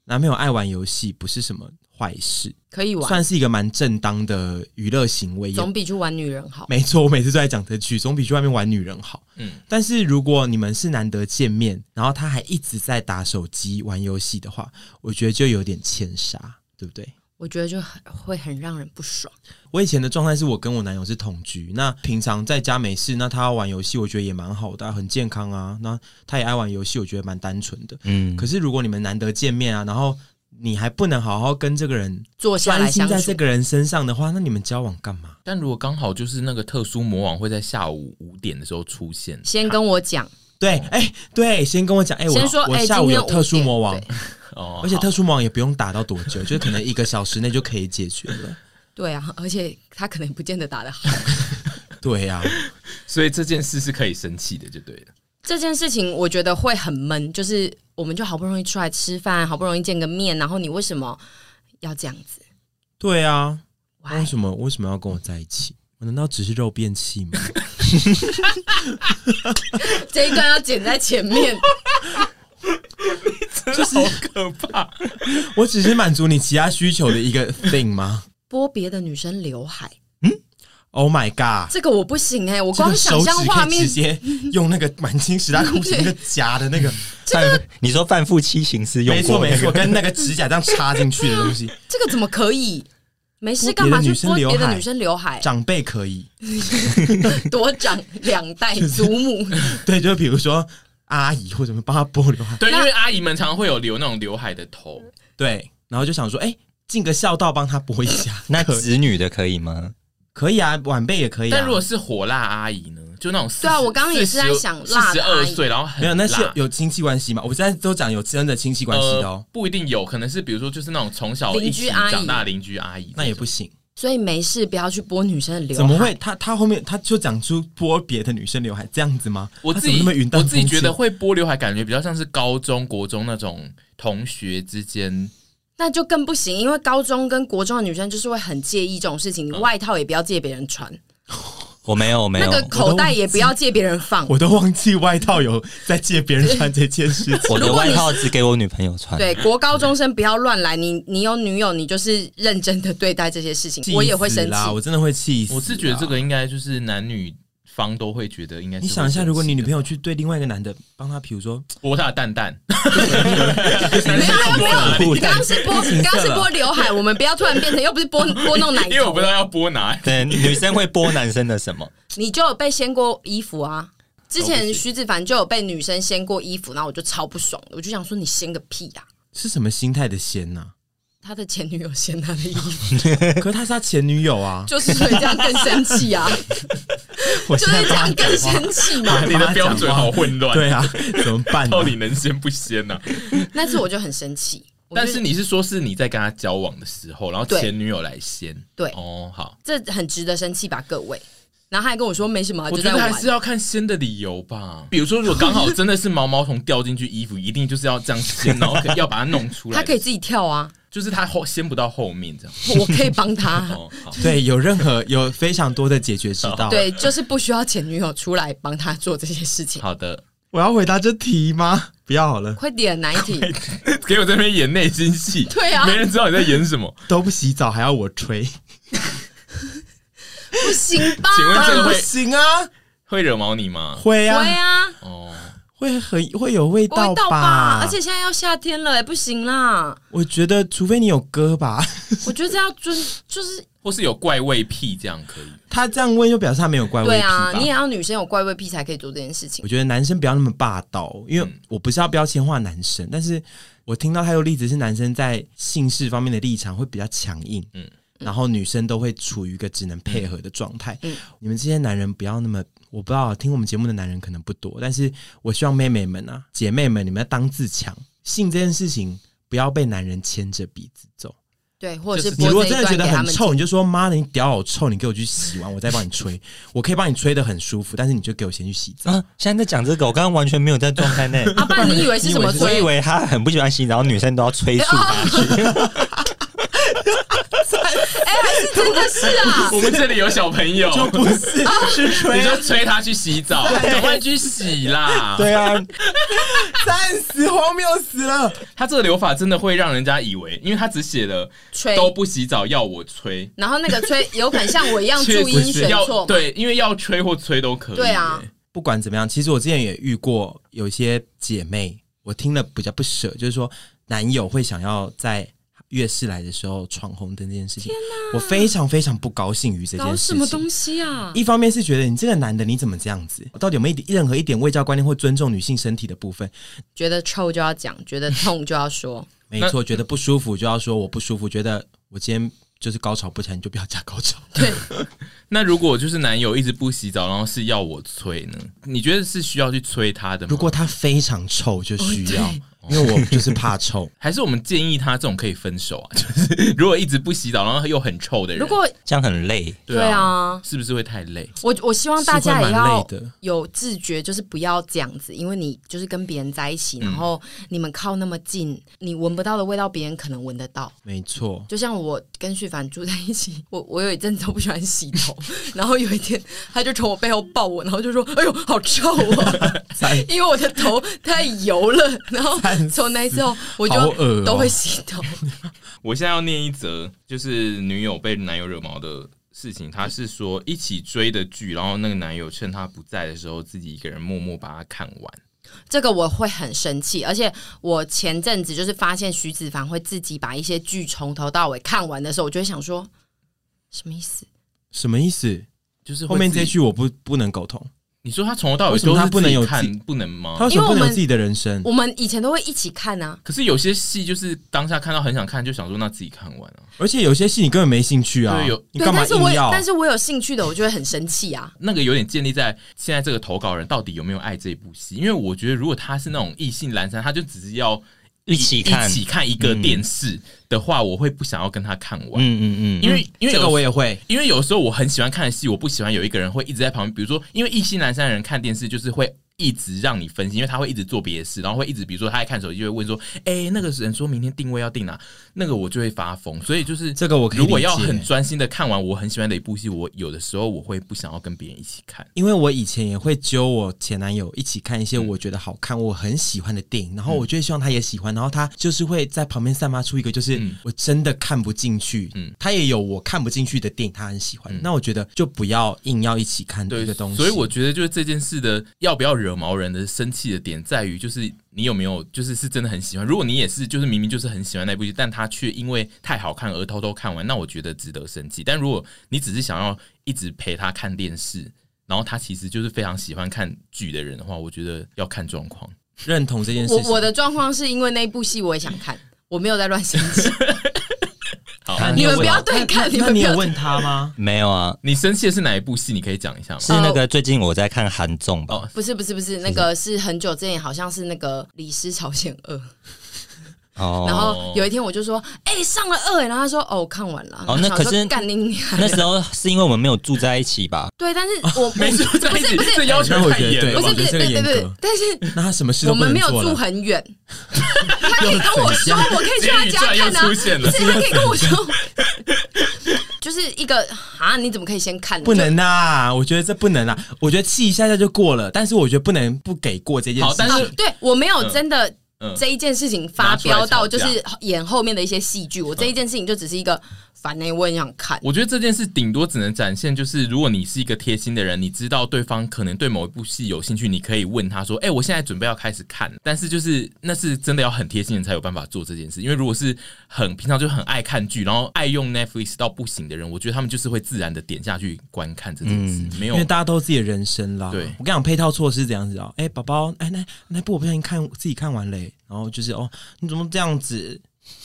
男朋友爱玩游戏不是什么坏事，可以玩，算是一个蛮正当的娱乐行为。总比去玩女人好。没错，我 [laughs] 每次都在讲这句，总比去外面玩女人好。嗯，但是如果你们是难得见面，然后他还一直在打手机玩游戏的话，我觉得就有点欠杀，对不对？我觉得就很会很让人不爽。我以前的状态是我跟我男友是同居，那平常在家没事，那他要玩游戏，我觉得也蛮好的啊、很健康啊。那他也爱玩游戏，我觉得蛮单纯的。嗯，可是如果你们难得见面啊，然后你还不能好好跟这个人坐下来专心相处在这个人身上的话，那你们交往干嘛？但如果刚好就是那个特殊魔王会在下午五点的时候出现，先跟我讲，对，哎、对，先跟我讲，哎、我先说，哎，我下午有特殊魔王，哦，[laughs] 而且特殊魔王也不用打到多久，就是可能一个小时内就可以解决了。对啊，而且他可能不见得打得好。[laughs] 对呀、啊，所以这件事是可以生气的，就对了。这件事情我觉得会很闷，就是我们就好不容易出来吃饭，好不容易见个面，然后你为什么要这样子？对啊，为什么为什么要跟我在一起？我难道只是肉便器吗？[laughs] 这一段要剪在前面。[laughs] 就是好可怕。我只是满足你其他需求的一个 thing 吗拨别的女生刘海，嗯？Oh my god！这个我不行哎、我光想手象画面直，接用那个满清十大酷刑那个夹的那个，[laughs] 范你说范富七行是用没错没错，跟那个指甲这样插进去的东西，这个怎么可以？没事干嘛去拨别的女生刘海？长辈可以。[laughs] 多长两代祖母，[laughs] 对，就比如说阿姨或者什么帮她拨刘海，对，因为阿姨们常常会有留那种刘海的头，对，然后就想说，哎，尽个孝道帮她拨一下，那子女的可以吗？可以啊，晚辈也可以啊。但如果是火辣阿姨呢？就那种40对啊我刚刚也是在想辣四十的阿姨二岁，然后很没有，那是有亲戚关系嘛？我现在都讲有真的亲戚关系的哦，呃，不一定有，可能是比如说就是那种从小一起邻居阿姨长大的邻居阿姨，那也不行。所以没事不要去拨女生的刘海。怎么会？他他后面他就讲出拨别的女生刘海这样子吗？我自己他怎么那么云淡我自己觉得会拨刘海，感觉比较像是高中国中那种同学之间。那就更不行，因为高中跟国中的女生就是会很介意这种事情，你外套也不要借别人穿，我没有，我没有，那个口袋也不要借别人放。我都忘记外套有在借别人穿这件事情。[laughs] 我的外套只给我女朋友穿。对，国高中生不要乱来，你你有女友，你就是认真的对待这些事情，我也会生气。我真的会气死。我是觉得这个，应该就是男女方都会觉得应该是。你想一下，如果你女朋友友去对另外一个男的帮他，比如说拨他的蛋蛋，[laughs] 没有 [laughs] 没有，你刚刚是拨，[laughs] 你刚刚是拨刘海，我们不要突然变成又不是拨拨弄奶头因为我不知，道要拨哪。对，女生会拨男生的什么？你就有被掀过衣服啊。之前徐子凡就有被女生掀过衣服，然后我就超不爽的，我就想说你掀个屁呀、是什么心态的掀呐、他的前女友掀他的衣服，[laughs] 可是他是他前女友啊，就是所以这样更生气啊，[laughs] 我就现在是这样更生气嘛。你的标准好混乱，对啊，怎么办、到底能先不先呢、那次我就很生气，我就但是你是说是你在跟他交往的时候，然后对前女友来先？对哦，好，这很值得生气吧，各位。然后他还跟我说没什么，我就在玩觉得还是。要看掀的理由吧。比如说，如果刚好真的是毛毛虫掉进去衣服，一定就是要这样掀，然后要把它弄出来。他可以自己跳啊，就是他后先不到后面这样。我可以帮他。[laughs] 哦，好，对，有任何有非常多的解决之道。对，就是不需要前女友出来帮他做这些事情。好的，我要回答这题吗？不要好了，快点，哪一题？[laughs] 给我在那边演内心戏。对啊没人知道你在演什么。都不洗澡还要我吹，[laughs] 不行吧？请问这个不行啊，会惹毛你吗？会啊，会啊，哦，会很会有味道吧？而且现在要夏天了，不行啦！我觉得，除非你有歌吧，[laughs] 我觉得这要尊，就是或是有怪味癖这样可以。他这样问就表示他没有怪味癖对啊，你也要女生有怪味癖才可以做这件事情我。觉得男生不要那么霸道，因为嗯我不是要标签化男生，但是我听到他有例子是男生在性事方面的立场会比较强硬，嗯嗯，然后女生都会处于一个只能配合的状态。嗯你们这些男人不要那么，我不知道听我们节目的男人可能不多，但是我希望妹妹们啊、姐妹们，你们要当自强，性这件事情不要被男人牵着鼻子走。对，或者是就是你如果真的觉得很臭，你就说妈的，你屌好臭，你给我去洗完，我再帮你吹。我可以帮你吹的很舒服，但是你就给我先去洗澡。啊，现在在讲这个，我刚刚完全没有在状态内。啊，不然你以为是什么 [laughs] 我吹以？为他很不喜欢洗澡，女生都要催促他去。哎，还是真的是啊！[laughs] 我们这里有小朋友，就不是是吹你就催他去洗澡，赶快去洗啦。对啊，战死，荒谬死了。他这个留法真的会让人家以为，因为他只写了吹，都不洗澡要我吹，然后那个吹有可能像我一样 [laughs] 确注音实要选错？对，因为要吹或吹都可以。对啊，不管怎么样，其实我之前也遇过有一些姐妹，我听了比较不舍，就是说男友会想要在月事来的时候闯红灯这件事情，我非常非常不高兴于这件事情。什么东西啊？一方面是觉得你这个男的你怎么这样子，到底有没有一点任何一点卫教观念或尊重女性身体的部分？觉得臭就要讲，觉得痛就要说。[laughs] 没错，觉得不舒服就要说我不舒服，觉得我今天就是高潮不起来，你就不要加高潮。对，[laughs] 那如果就是男友一直不洗澡，然后是要我催呢？你觉得是需要去催他的吗？如果他非常臭，就需要，因为我就是怕 [laughs] 臭。还是我们建议他这种可以分手啊？[laughs] 就是如果一直不洗澡，然后又很臭的人，如果这样很累。对对啊是不是会太累？我我希望大家也要有自觉，就是不要这样子，因为你就是跟别人在一起，然后你们靠那么近，你闻不到的味道，别人可能闻得到。没错，就像我跟旭凡住在一起，[laughs] 我我有一阵子都不喜欢洗头，然后有一天他就从我背后抱我，然后就说：“哎呦，好臭啊！”因为我的头太油了，然后 [laughs] 从那之后我就都会洗头。[laughs] 我现在要念一则，就是女友被男友惹毛的事情。她是说一起追的剧，然后那个男友趁她不在的时候，自己一个人默默把它看完。这个我会很生气，而且我前阵子就是发现徐子凡会自己把一些剧从头到尾看完的时候，我就会想说，什么意思？什么意思？就是会后面这句我不不能苟同。你说他从头到尾都是他不能有看，不能吗他？为什么不因为我们能有自己的人生？我们以前都会一起看啊，可是有些戏就是当下看到很想看，就想说那自己看完啊。而且有些戏你根本没兴趣啊对有，对，你干嘛但是我硬要？但是我有兴趣的，我就会很生气啊。那个有点建立在现在这个投稿人到底有没有爱这部戏，因为我觉得如果他是那种意兴阑珊，他就只是要一起看一起看一个电视的话，我会不想要跟他看完，嗯嗯嗯，因为因为这个我也会。因为有时候我很喜欢看的戏，我不喜欢有一个人会一直在旁边，比如说因为意兴阑珊的人看电视就是会。一直让你分心，因为他会一直做别的事，然后会一直，比如说他在看手机，就会问说：“哎，那个人说明天定位要定哪？”那个我就会发疯。所以就是这个我如果要很专心的看完我很喜欢的一部戏，我有的时候我会不想要跟别人一起看。因为我以前也会揪我前男友一起看一些我觉得好看、我很喜欢的电影，然后我就会希望他也喜欢，然后他就是会在旁边散发出一个就是我真的看不进去，嗯他也有我看不进去的电影，他很喜欢。那我觉得就不要硬要一起看这对个东西。所以我觉得就是这件事的要不要惹毛人的生气的点在于，就是你有没有就是是真的很喜欢。如果你也是就是明明就是很喜欢那部戏，但他却因为太好看而偷偷看完，那我觉得值得生气。但如果你只是想要一直陪他看电视，然后他其实就是非常喜欢看剧的人的话，我觉得要看状况。认同这件事情。我我的状况是因为那部戏我也想看，我没有在乱生气。[laughs] 你们不要对看那你们有问他吗？没有啊，你生气的是哪一部戏？你可以讲一下吗？是那个最近我在看韩综吧，哦，不是不是不是，那个是很久之前，好像是那个《李氏朝鲜二》。哦然后有一天我就说，哎、上了二，然后他说，哦，我看完了。哦那可是干你那时候是因为我们没有住在一起吧？对，但是我、我没住在一起，不是不是这要求太严不是不是觉得这个严格对对对，但是那他什么事都我们没有。住很远，[laughs] 他可以跟我说，我可以去他家看啊。出现不是，他可以跟我 [laughs] 说，[laughs] 就是一个啊，你怎么可以先看？不能啊！我觉得这不能啊！我觉得气一下下就过了，但是我觉得不能不给过这件事但是就对我没有真的嗯这一件事情发飙到，就是演后面的一些戏剧。我这一件事情就只是一个烦呢，我也想看。我觉得这件事顶多只能展现，就是如果你是一个贴心的人，你知道对方可能对某一部戏有兴趣，你可以问他说：“哎、我现在准备要开始看。”但是就是那是真的要很贴心的人才有办法做这件事，因为如果是很平常就很爱看剧，然后爱用 Netflix 到不行的人，我觉得他们就是会自然的点下去观看这件事，没有因为大家都有自己的人生啦。对我跟你讲，配套措施是这样子哦。哎、宝宝，哎，那那部我不小心看自己看完嘞，然后就是哦，你怎么这样子？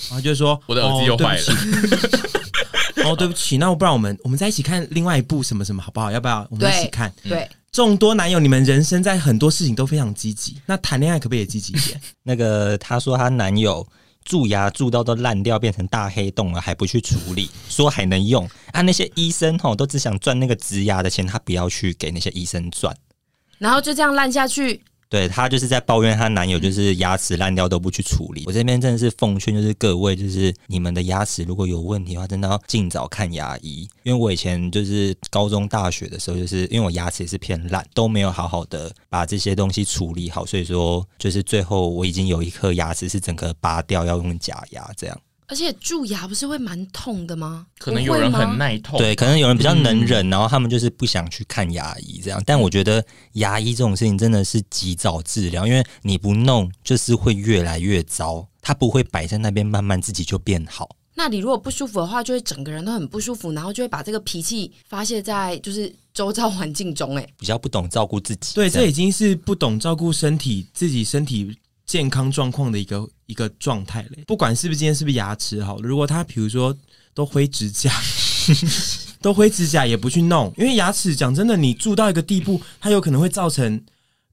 然后就说我的耳机又坏了。哦，对不起，那我不然我们我们在一起看另外一部什么什么好不好？要不要我们一起看？对，众多男友，你们人生在很多事情都非常积极，那谈恋爱可不可以也积极一点？[laughs] 那个她说她男友蛀牙蛀到都烂掉，变成大黑洞了，还不去处理，说还能用啊？那些医生吼都只想赚那个植牙的钱，他不要去给那些医生赚。然后就这样烂下去。对她就是在抱怨她男友就是牙齿烂掉都不去处理。我这边真的是奉劝，就是各位，就是你们的牙齿如果有问题的话，真的要尽早看牙医。因为我以前就是高中、大学的时候，就是因为我牙齿也是偏烂，都没有好好的把这些东西处理好，所以说就是最后我已经有一颗牙齿是整个拔掉，要用假牙这样。而且蛀牙不是会蛮痛的吗？可能有人很耐痛，对，可能有人比较能忍，然后他们就是不想去看牙医这样。但我觉得牙医这种事情真的是及早治疗，因为你不弄就是会越来越糟，它不会摆在那边慢慢自己就变好。那你如果不舒服的话，就会整个人都很不舒服，然后就会把这个脾气发泄在就是周遭环境中。哎，比较不懂照顾自己，对，这已经是不懂照顾身体、自己身体健康状况的一个一个状态嘞。不管是不是今天是不是牙齿好了，如果他比如说都灰指甲，[laughs] 都灰指甲也不去弄，因为牙齿讲真的，你蛀到一个地步，它有可能会造成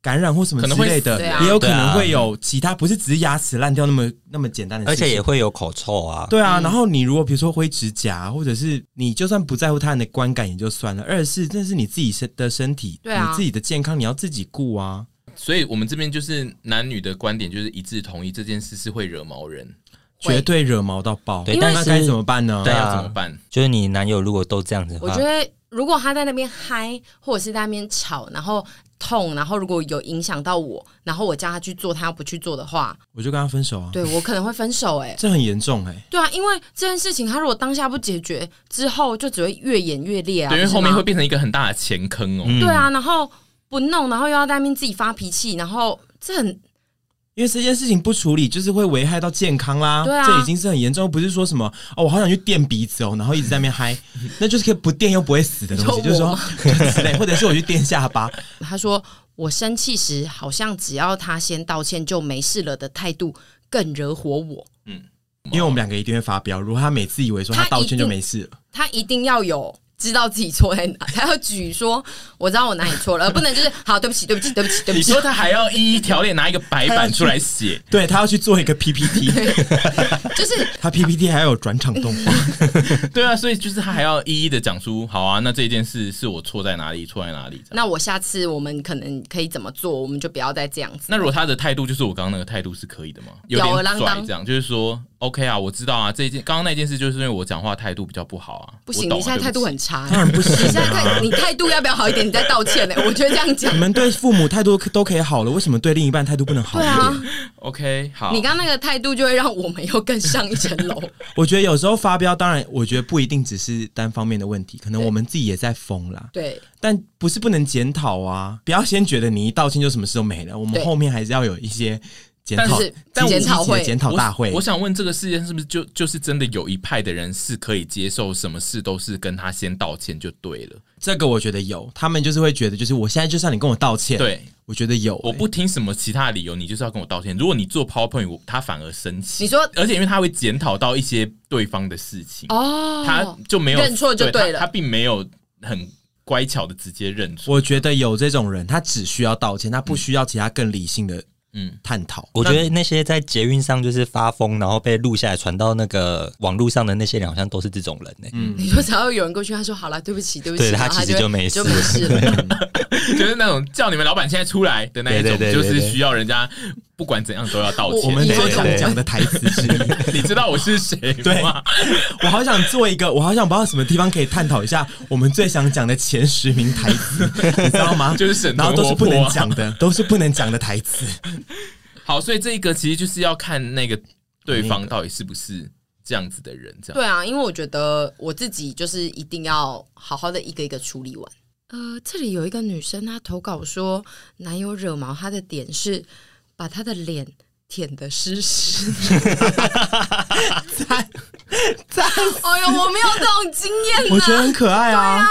感染或什么之类的，也有可能会有其他，不是只是牙齿烂掉那么那么简单的事情，而且也会有口臭啊。对啊，然后你如果比如说灰指甲，或者是你就算不在乎他人的观感也就算了，二是这是你自己身的身体，对啊你自己的健康你要自己顾啊。所以我们这边就是男女的观点就是一致同意这件事是会惹毛人，绝对惹毛到爆，对但是该怎么办呢？对啊要怎么办？就是你男友如果都这样子的话，我觉得如果他在那边嗨，或者是在那边吵，然后痛，然后如果有影响到我，然后我叫他去做，他要不去做的话，我就跟他分手啊。对我可能会分手。哎，这很严重哎、对啊，因为这件事情他如果当下不解决，之后就只会越演越烈啊。对，因为后面会变成一个很大的前坑哦。嗯对啊，然后不弄，然后又要在那边自己发脾气，然后这很因为这件事情不处理，就是会危害到健康啦。对啊这已经是很严重，不是说什么哦，我好想去垫鼻子哦，然后一直在那边嗨，[laughs] 那就是可以不垫又不会死的东西，就就是说我之类，或者是我去垫下巴，他说我生气时好像只要他先道歉就没事了的态度更惹火我。嗯因为我们两个一定会发飙。如果他每次以为说他道歉就没事了，他一定要有知道自己错在哪，他要举说我知道我哪里错了，而不能就是好对不起对不起对不起对不起。你说他还要一一条列拿一个白板出来写，对他要去做一个 PPT，就是他 PPT 还有转场动画。[laughs] 对啊，所以就是他还要一一的讲出，好啊，那这件事是我错在哪里，错在哪里。那我下次我们可能可以怎么做，我们就不要再这样子。那如果他的态度就是我刚刚那个态度是可以的吗？有吊儿点拽，郎当这样就是说，OK 啊，我知道啊，这一件刚刚那件事就是因为我讲话态度比较不好啊，不行，啊你现在态度很对差、当然不行你现在态啊！你态度要不要好一点？你再道歉呢、我觉得这样讲你讲。们对父母态度都可以好了，为什么对另一半态度不能好一点？对啊，OK 好，你刚刚那个态度就会让我们又更上一层楼。[laughs] 我觉得有时候发飙，当然我觉得不一定只是单方面的问题，可能我们自己也在疯啦。对，但不是不能检讨啊！不要先觉得你一道歉就什么事都没了，我们对后面还是要有一些检讨但是、积极检讨会检讨大会我。我想问，这个世界是不是就就是真的有一派的人是可以接受什么事都是跟他先道歉就对了？这个我觉得有，他们就是会觉得，就是我现在就是要你跟我道歉。，对，我觉得有、我不听什么其他的理由，你就是要跟我道歉。如果你做 PowerPoint，我他反而生气。你说而且因为他会检讨到一些对方的事情，哦，他就没有认错就对了他，他并没有很乖巧的直接认错。我觉得有这种人，他只需要道歉，他不需要其他更理性的嗯，探讨。我觉得那些在捷运上就是发疯，然后被录下来传到那个网络上的那些人，好像都是这种人呢、欸。嗯，你说只要有人过去，他说好了，对不起，对不起，对他其实就没事就没事了。[laughs] 就是那种叫你们老板现在出来的那一种，就是需要人家不管怎样都要道歉。我们最想讲的台词之一，[laughs] 你知道我是谁对吗？我好想做一个，我好想不知道什么地方可以探讨一下我们最想讲的前十名台词，[laughs] 你知道吗？就是沈然后都是不能讲的，都是不能讲的台词。[laughs] 好，所以这一个其实就是要看那个对方到底是不是这样子的人，这样。对啊，因为我觉得我自己就是一定要好好的一个一个处理完。呃，这里有一个女生，她投稿说男友惹毛她的点是把他的脸舔得湿湿的。[laughs] 赞赞，哎呦，我没有这种经验、啊，我觉得很可爱啊。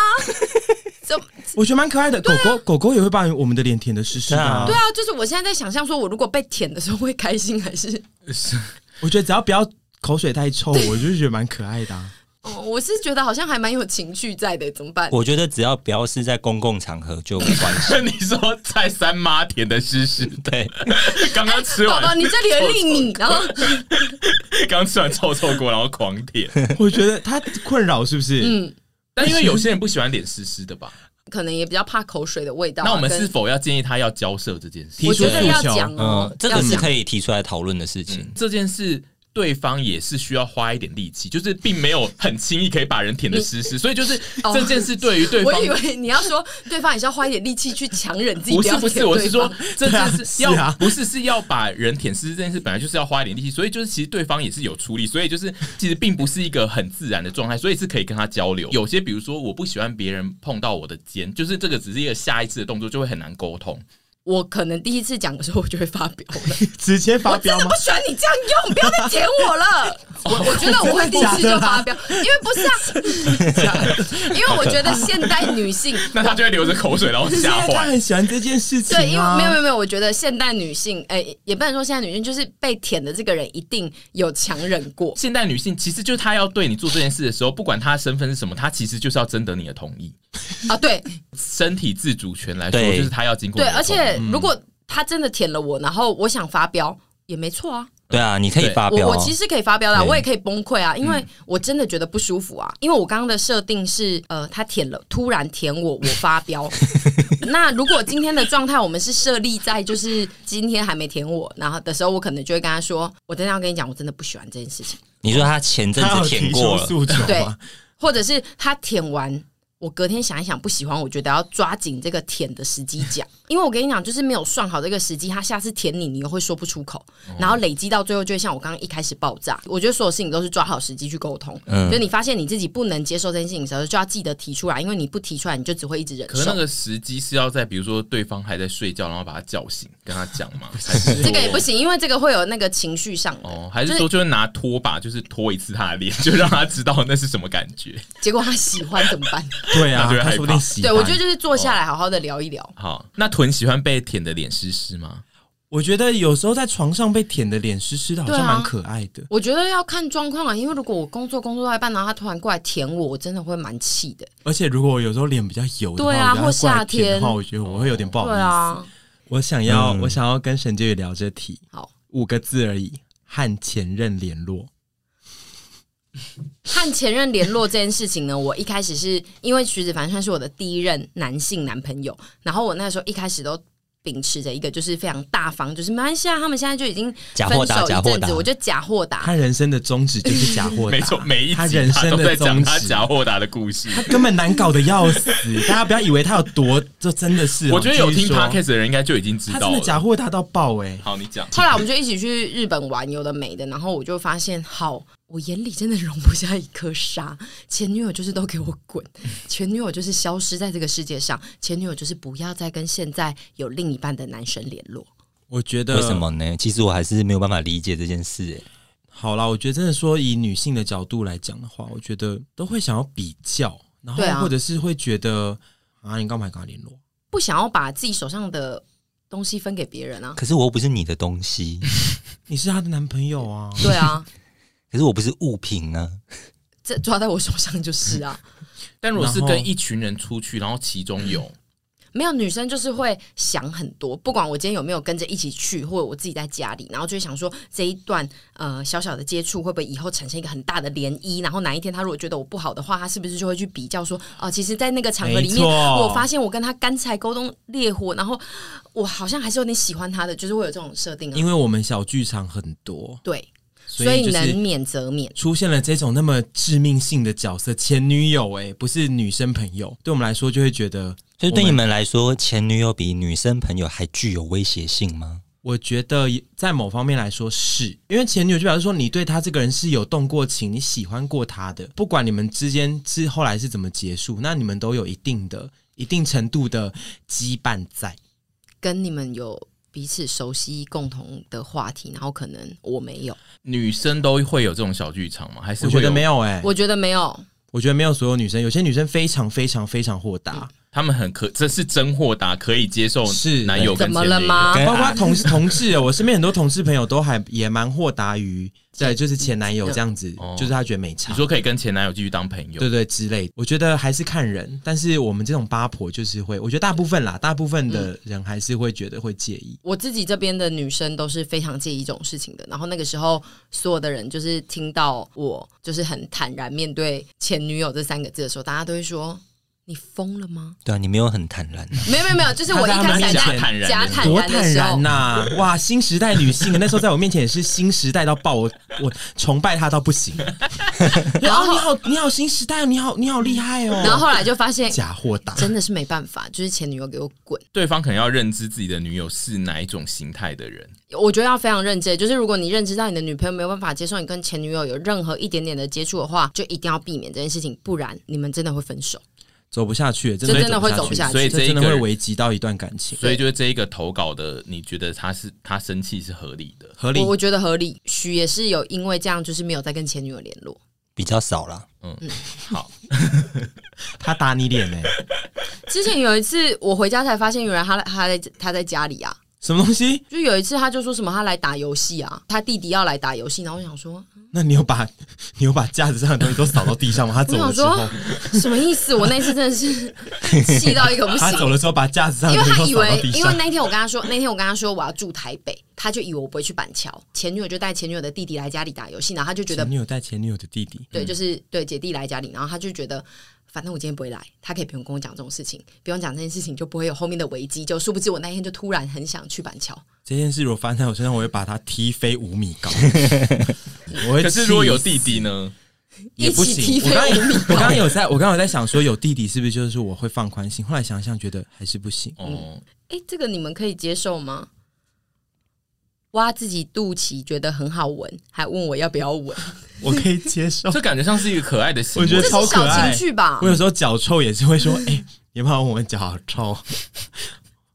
[laughs] 怎么我觉得蛮可爱的，狗狗狗狗也会把我们的脸舔的湿湿的啊。对啊，就是我现在在想象，说我如果被舔的时候会开心还是？[laughs] 我觉得只要不要口水太臭，我就觉得蛮可爱的啊。哦，我是觉得好像还蛮有情趣在的，怎么办？我觉得只要不要是在公共场合就没关系。[laughs] 你说在三妈舔的湿湿的，对，刚刚吃完，宝宝，你这里的粒米，然后 [laughs] 刚吃完臭臭锅，然后狂舔。我觉得他困扰是不是？嗯，但因为有些人不喜欢脸湿湿的吧？可能也比较怕口水的味道啊。那我们是否要建议他要交涉这件事？提出我觉得要诉求讲哦嗯，，这个是可以提出来讨论的事情。这件事。对方也是需要花一点力气，就是并没有很轻易可以把人舔得湿湿，所以就是这件事对于对方，我以为你要说对方也是要花一点力气去强忍自己，不是不是，我是说这件事要、不是是要把人舔湿湿这件事本来就是要花一点力气，所以就是其实对方也是有出力，所以就是其实并不是一个很自然的状态，所以是可以跟他交流。有些比如说我不喜欢别人碰到我的肩，就是这个只是一个下一次的动作，就会很难沟通。我可能第一次讲的时候，我就会发飙了，[laughs] 直接发飙吗？我真的不喜欢你这样用，不要再舔我了。我 [laughs] 我觉得我会第一次就发飙，因为不是啊，[laughs] 因为我觉得现代女性，那她就会流着口水，然后吓坏。她很喜欢这件事情、啊，对，因为没有没有没有，我觉得现代女性，哎、欸，也不能说现代女性，就是被舔的这个人一定有强忍过。现代女性其实就是她要对你做这件事的时候，不管她的身份是什么，她其实就是要征得你的同意啊。对，身体自主权来说，就是她要经过对，而且。如果他真的舔了我，然后我想发飙，也没错啊。对啊，你可以发飙，我我其实可以发飙的，我也可以崩溃啊，因为我真的觉得不舒服啊。因为我刚刚的设定是，呃，他舔了，突然舔我，我发飙。[laughs] 那如果今天的状态，我们是设立在就是今天还没舔我，然后的时候，我可能就会跟他说，我真的要跟你讲，我真的不喜欢这件事情。你说他前阵子舔过了，对，或者是他舔完。我隔天想一想不喜欢，我觉得要抓紧这个舔的时机讲，因为我跟你讲，就是没有算好这个时机，他下次舔你，你又会说不出口，然后累积到最后就会像我刚刚一开始爆炸。我觉得所有事情都是抓好时机去沟通，嗯，就你发现你自己不能接受这件事情的时候，就要记得提出来，因为你不提出来，你就只会一直忍受。可是那个时机是要在比如说对方还在睡觉，然后把他叫醒，跟他讲吗？[laughs] 这个也不行，因为这个会有那个情绪上哦，还是说就是拿拖把，就是拖一次他的脸，就让他知道那是什么感觉。结果他喜欢怎么办？对啊，他说不定喜。对，我觉得就是坐下来好好的聊一聊。哦、好，那豚喜欢被舔的脸湿湿吗？我觉得有时候在床上被舔的脸湿湿的，好像蛮可爱的、啊。我觉得要看状况啊，因为如果我工作工作到一半，然后他突然过来舔我，我真的会蛮气的。而且如果我有时候脸比较油的话，对啊，或夏天的话，我觉得我会有点不好意思。对啊，我想要，嗯、我想要跟沈杰宇聊这题。好，五个字而已，和前任联络。[laughs] 和前任联络这件事情呢，我一开始是因为徐子凡算是我的第一任男性男朋友，然后我那时候一开始都秉持着一个就是非常大方，就是没关系啊，他们现在就已经分手一阵子，我就假货达。他人生的宗旨就是假货达，[laughs] 没错，每一集他人生的宗旨，他假货达的故事，他根本难搞的要死，大家不要以为他有多，这真的是，我觉得有听 podcast 的人应该就已经知道了，他真的假货达到爆哎、欸。好，你讲。后来我们就一起去日本玩，有的没的，然后我就发现好。我眼里真的容不下一颗沙，前女友就是都给我滚，[laughs] 前女友就是消失在这个世界上，前女友就是不要再跟现在有另一半的男生联络。我觉得为什么呢？其实我还是没有办法理解这件事。哎，好啦，我觉得真的说以女性的角度来讲的话，我觉得都会想要比较，然后或者是会觉得啊，啊，你干嘛跟他联络？不想要把自己手上的东西分给别人啊？可是我又不是你的东西，[laughs] 你是他的男朋友啊？对啊。可是我不是物品啊，这抓在我手上就是啊。[laughs] 但如果是跟一群人出去，然后其中有 [laughs] 没有女生就是会想很多，不管我今天有没有跟着一起去，或者我自己在家里，然后就会想说这一段呃小小的接触会不会以后产生一个很大的涟漪？然后哪一天他如果觉得我不好的话，他是不是就会去比较说哦、呃，其实，在那个场合里面，我发现我跟他干柴沟通烈火，然后我好像还是有点喜欢他的，就是会有这种设定、啊。因为我们小剧场很多，对。所以能免则免。出现了这种那么致命性的角色，前女友哎、欸，不是女生朋友，对我们来说就会觉得，所以对你们来说，前女友比女生朋友还具有威胁性吗？我觉得在某方面来说是，因为前女友就表示说你对他这个人是有动过情，你喜欢过他的，不管你们之间是后来是怎么结束，那你们都有一定的、一定程度的羁绊在，跟你们有。彼此熟悉共同的话题，然后可能我没有，女生都会有这种小剧场吗？还是我觉得没有哎、欸，我觉得没有，我觉得没有所有女生，有些女生非常非常非常豁达。嗯他们很可，这是真豁达，可以接受是男友跟前女友。怎么了吗？包括同同志，我身边很多同事朋友都还也蛮豁达于，对，就是前男友这样子，嗯、就是他觉得没差。你说可以跟前男友继续当朋友，对，对对之类的。我觉得还是看人，但是我们这种八婆就是会，我觉得大部分啦，大部分的人还是会觉得会介意。我自己这边的女生都是非常介意这种事情的。然后那个时候，所有的人就是听到我就是很坦然面对前女友这三个字的时候，大家都会说。你疯了吗？对啊，你没有很坦然。没有没有没有，就是我一开始在坦然，假坦然的时候，多坦然呐！哇，新时代女性，那时候在我面前也是新时代到爆，我 [laughs] 我崇拜她到不行。[laughs] 然后你好，你好，新时代，你好，你好厉害哦。然后后来就发现假货打，真的是没办法，就是前女友给我滚。对方可能要认知自己的女友是哪一种形态的人。我觉得要非常认真，就是如果你认知到你的女朋友没有办法接受你跟前女友有任何一点点的接触的话，就一定要避免这件事情，不然你们真的会分手。走不下去，真的真的会走不下去，所以这真的会危及到一段感情。所以就是这一个投稿的，你觉得他是他生气是合理的？合理，我觉得合理。许也是有因为这样，就是没有再跟前女友联络，比较少了。嗯嗯，好，[laughs] 他打你脸呢？之前有一次我回家才发现，原来他他在他在家里啊。什么东西？就有一次，他就说什么他来打游戏啊，他弟弟要来打游戏，然后我想说，那你有把你有把架子上的东西都扫到地上吗？他走的时候什么意思？我那次真的是 [laughs] 气到一个不行。他走的时候把架子上的东西都扫到地上，因为他以为，因为那天我跟他说，那天我跟他说我要住台北，他就以为我不会去板桥。前女友就带前女友的弟弟来家里打游戏，然后他就觉得前女友带前女友的弟弟，对，就是对姐弟来家里，然后他就觉得。反正我今天不会来，他可以不用跟我讲这种事情，不用讲这件事情，就不会有后面的危机。就殊不知我那天就突然很想去板桥。这件事如果发生在我身上，我会把他踢飞五米高。[laughs] 我会，可是如果有弟弟呢？[laughs] 也不行。我刚我刚刚有在，我刚刚有在想说，有弟弟是不是就是我会放宽心？后来想想，觉得还是不行。哦、嗯，哎、欸，这个你们可以接受吗？挖自己肚脐觉得很好闻，还问我要不要闻，[laughs] 我可以接受。[laughs] 这感觉像是一个可爱的行为，我觉得超可爱。情趣吧？我有时候脚臭也是会说，哎、欸，你怕我脚好臭？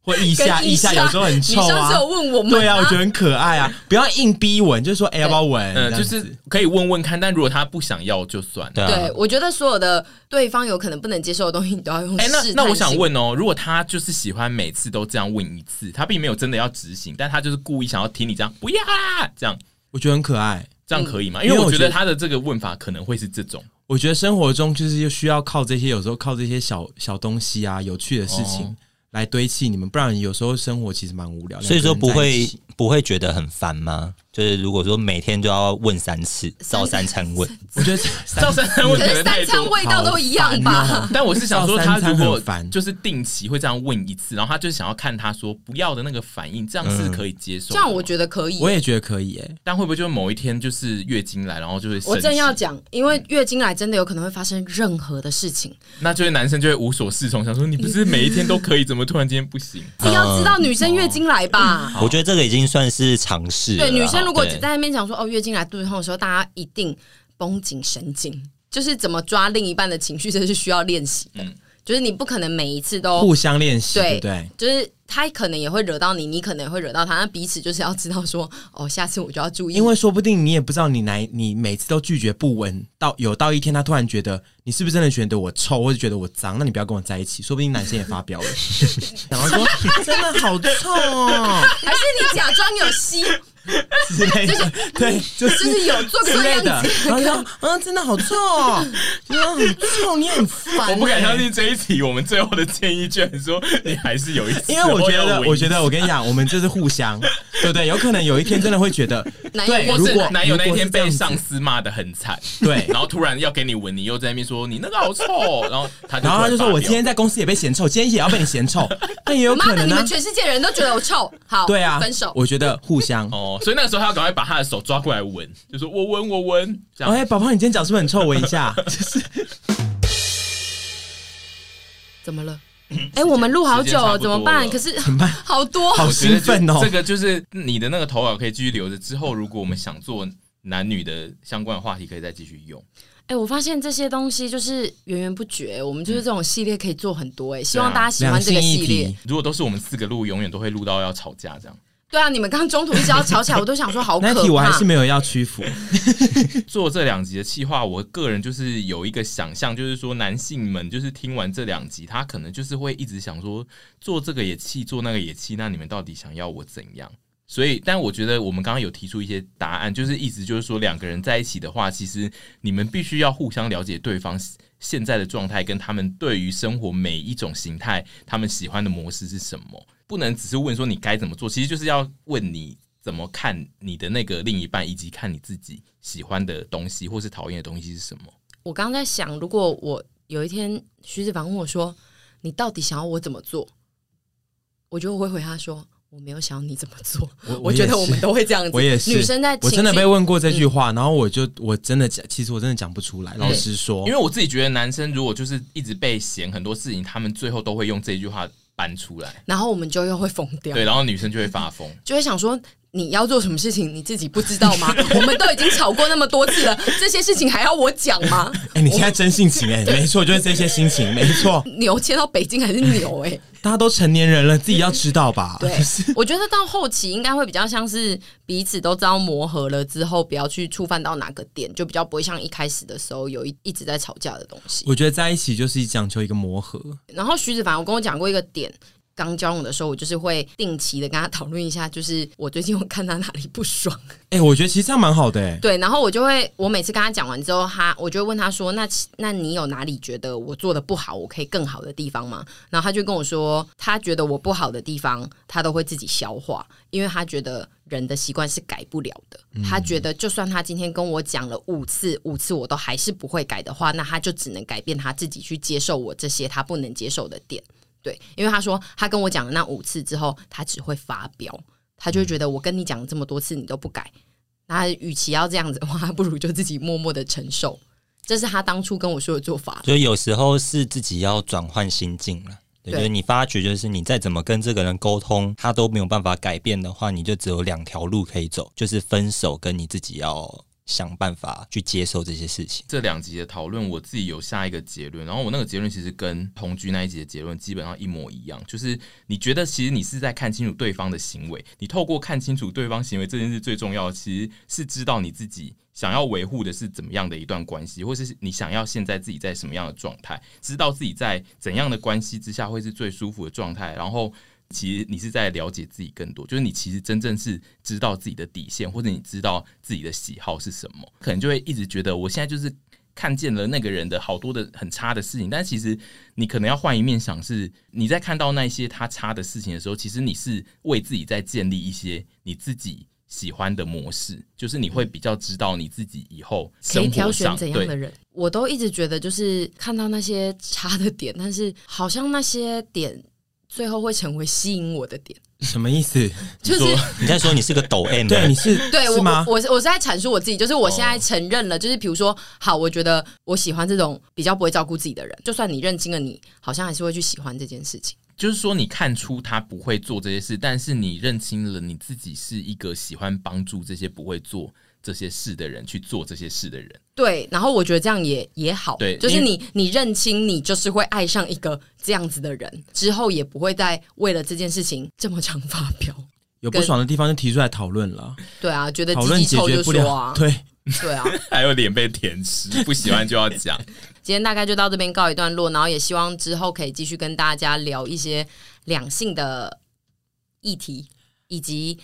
或腋下，腋下有时候很臭啊。你上次有问我吗？对啊，我觉得很可爱啊，不要硬逼闻，就是说，哎、欸，要不要闻？嗯，就是可以问问看，但如果他不想要，就算了。对，对，我觉得所有的对方有可能不能接受的东西，你都要用。哎、欸，那那我想问哦，如果他就是喜欢每次都这样问一次，他并没有真的要执行，但他就是故意想要听你这样，不要啊，这样，我觉得很可爱，这样可以吗？因为我觉得他的这个问法可能会是这种。我觉得生活中就是需要靠这些，有时候靠这些小小东西啊，有趣的事情。哦来堆砌你们，不然有时候生活其实蛮无聊。所以说不会不会觉得很烦吗？就是如果说每天都要问三次，照三餐问，我觉得照三餐问可能太多，三餐味道都一样吧。但我是想说，他如果就是定期会这样问一次，然后他就是想要看他说不要的那个反应，这样是可以接受。这样我觉得可以，我也觉得可以诶。但会不会就是某一天就是月经来，然后就会我正要讲，因为月经来真的有可能会发生任何的事情，那就是男生就会无所适从，想说你不是每一天都可以，怎么突然间不行？[laughs] 你要知道女生月经来吧，我觉得这个已经算是尝试。对女生。如果只在那边讲说哦，月经来肚子痛的时候，大家一定绷紧神经，就是怎么抓另一半的情绪，这是需要练习的。嗯、就是你不可能每一次都互相练习，对，对对，就是。他可能也会惹到你，你可能也会惹到他，那彼此就是要知道说，哦，下次我就要注意，因为说不定你也不知道你来，你每次都拒绝不闻，到有到一天他突然觉得你是不是真的觉得我臭，或者觉得我脏，那你不要跟我在一起，说不定男生也发飙了，[laughs] 然后说真的好臭哦，还是你假装有吸，之类的，对，就是就是有做过之类的。然后就说嗯，真的好臭哦，[laughs] 真的很臭，你很烦欸。我不敢相信这一题，我们最后的建议居然说你还是有一次，因为我觉得，我觉得，我跟你讲，我们就是互相，对不对？有可能有一天真的会觉得，[laughs] 男如果男友那天被上上司骂的很惨，对然后突然要给你闻，你又在那边说你那个好臭，然后他就然后他就说：“我今天在在公司也被嫌臭，今天也要被你嫌臭。[laughs] ”那也有可能呢你们。全世界人都觉得我臭，好，对啊，分手。我觉得互相。哦，所以那个时候他要赶快把他的手抓过来闻，就说我闻我闻，这样哎，宝宝，你今天脚是不是很臭？闻一下。[laughs] 就是怎么了？哎，我们录好久哦，时间差不多怎么办？了可是怎么办 [laughs] 好多，好我觉得兴奋哦这个就是你的那个投稿可以继续留着，之后如果我们想做男女的相关的话题，可以再继续用。哎、我发现这些东西就是源源不绝，我们就是这种系列可以做很多哎、希望大家喜欢这个系列。题。如果都是我们四个录，永远都会录到要吵架这样。对啊，你们刚刚中途一直要吵起来，[laughs] 我都想说好可怕。那题我还是没有要屈服。[laughs] 做这两集的企划，我个人就是有一个想象，就是说男性们就是听完这两集，他可能就是会一直想说，做这个也气，做那个也气，那你们到底想要我怎样？所以，但我觉得我们刚刚有提出一些答案，就是意思就是说，两个人在一起的话，其实你们必须要互相了解对方现在的状态，跟他们对于生活每一种形态，他们喜欢的模式是什么，不能只是问说你该怎么做，其实就是要问你怎么看你的那个另一半，以及看你自己喜欢的东西或是讨厌的东西是什么。我刚刚在想，如果我有一天徐子凡问我说：“你到底想要我怎么做？”我觉得我会回他说。我没有想要你怎么做，我，[laughs] 我觉得我们都会这样子。我也是，女生在我真的被问过这句话，嗯、然后我就我真的讲，其实我真的讲不出来。老实说，因为我自己觉得男生如果就是一直被嫌很多事情，他们最后都会用这句话搬出来，然后我们就又会疯掉。对，然后女生就会发疯，就会想说。你要做什么事情，你自己不知道吗？[laughs] 我们都已经吵过那么多次了，这些事情还要我讲吗？哎、欸，你现在真性情哎、欸，没错，就是这些心情，没错。牛迁到北京还是牛哎、欸？大家都成年人了，自己要知道吧？对，我觉得到后期应该会比较像是彼此都知道磨合了之后，不要去触犯到哪个点，就比较不会像一开始的时候有一一直在吵架的东西。我觉得在一起就是讲求一个磨合。然后徐子凡，我跟我讲过一个点。刚交往的时候，我就是会定期的跟他讨论一下，就是我最近我看他哪里不爽。[laughs] 哎、欸，我觉得其实这样蛮好的、欸。对，然后我就会，我每次跟他讲完之后，他我就会问他说：“那那你有哪里觉得我做的不好，我可以更好的地方吗？”然后他就跟我说，他觉得我不好的地方，他都会自己消化，因为他觉得人的习惯是改不了的。嗯、他觉得就算他今天跟我讲了五次，五次我都还是不会改的话，那他就只能改变他自己去接受我这些他不能接受的点。对，因为他说他跟我讲了那五次之后，他只会发飙，他就会觉得我跟你讲了这么多次，你都不改，那与其要这样子的话，不如就自己默默的承受。这是他当初跟我说的做法。所以有时候是自己要转换心境了。对，就是你发觉，就是你再怎么跟这个人沟通，他都没有办法改变的话，你就只有两条路可以走，就是分手跟你自己要。想办法去接受这些事情。这两集的讨论，我自己有下一个结论，然后我那个结论其实跟同居那一集的结论基本上一模一样，就是你觉得其实你是在看清楚对方的行为，你透过看清楚对方行为这件事最重要，其实是知道你自己想要维护的是怎么样的一段关系，或是你想要现在自己在什么样的状态，知道自己在怎样的关系之下会是最舒服的状态，然后。其实你是在了解自己更多，就是你其实真正是知道自己的底线，或者你知道自己的喜好是什么，可能就会一直觉得我现在就是看见了那个人的好多的很差的事情，但其实你可能要换一面想，是你在看到那些他差的事情的时候，其实你是为自己在建立一些你自己喜欢的模式，就是你会比较知道你自己以后可以挑选怎样的人。我都一直觉得就是看到那些差的点，但是好像那些点。最后会成为吸引我的点，什么意思？[laughs] 就是 [laughs] 你在说你是个抖 M，对，你是对是吗？我我是我是在阐述我自己，就是我现在承认了，就是比如说，好，我觉得我喜欢这种比较不会照顾自己的人，就算你认清了你，你好像还是会去喜欢这件事情。就是说，你看出他不会做这些事，但是你认清了你自己是一个喜欢帮助这些不会做这些事的人去做这些事的人，对，然后我觉得这样也也好，对，就是你你认清你就是会爱上一个这样子的人，之后也不会再为了这件事情这么常发飙，[laughs] 有不爽的地方就提出来讨论了，对啊，觉得讨论解决不了。啊，对。[laughs] 对啊，[laughs] 还有脸被舔吃，不喜欢就要讲。今天大概就到这边告一段落，然后也希望之后可以继续跟大家聊一些两性的议题，以及。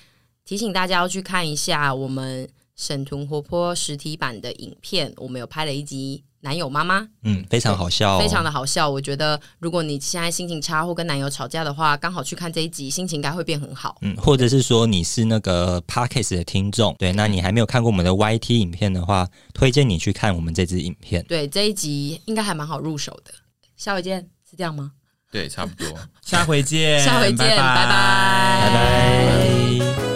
提醒大家要去看一下我们沈屯活泼实体版的影片，我们有拍了一集。男友妈妈，嗯，非常好笑，哦，非常的好笑。我觉得，如果你现在心情差或跟男友吵架的话，刚好去看这一集，心情应该会变很好。嗯，或者是说你是那个 Parkes 的听众，对，那你还没有看过我们的 YT 影片的话，推荐你去看我们这支影片。对，这一集应该还蛮好入手的。下回见，是这样吗？对，差不多。[laughs] 下回见，下回见，拜拜，拜拜。拜拜。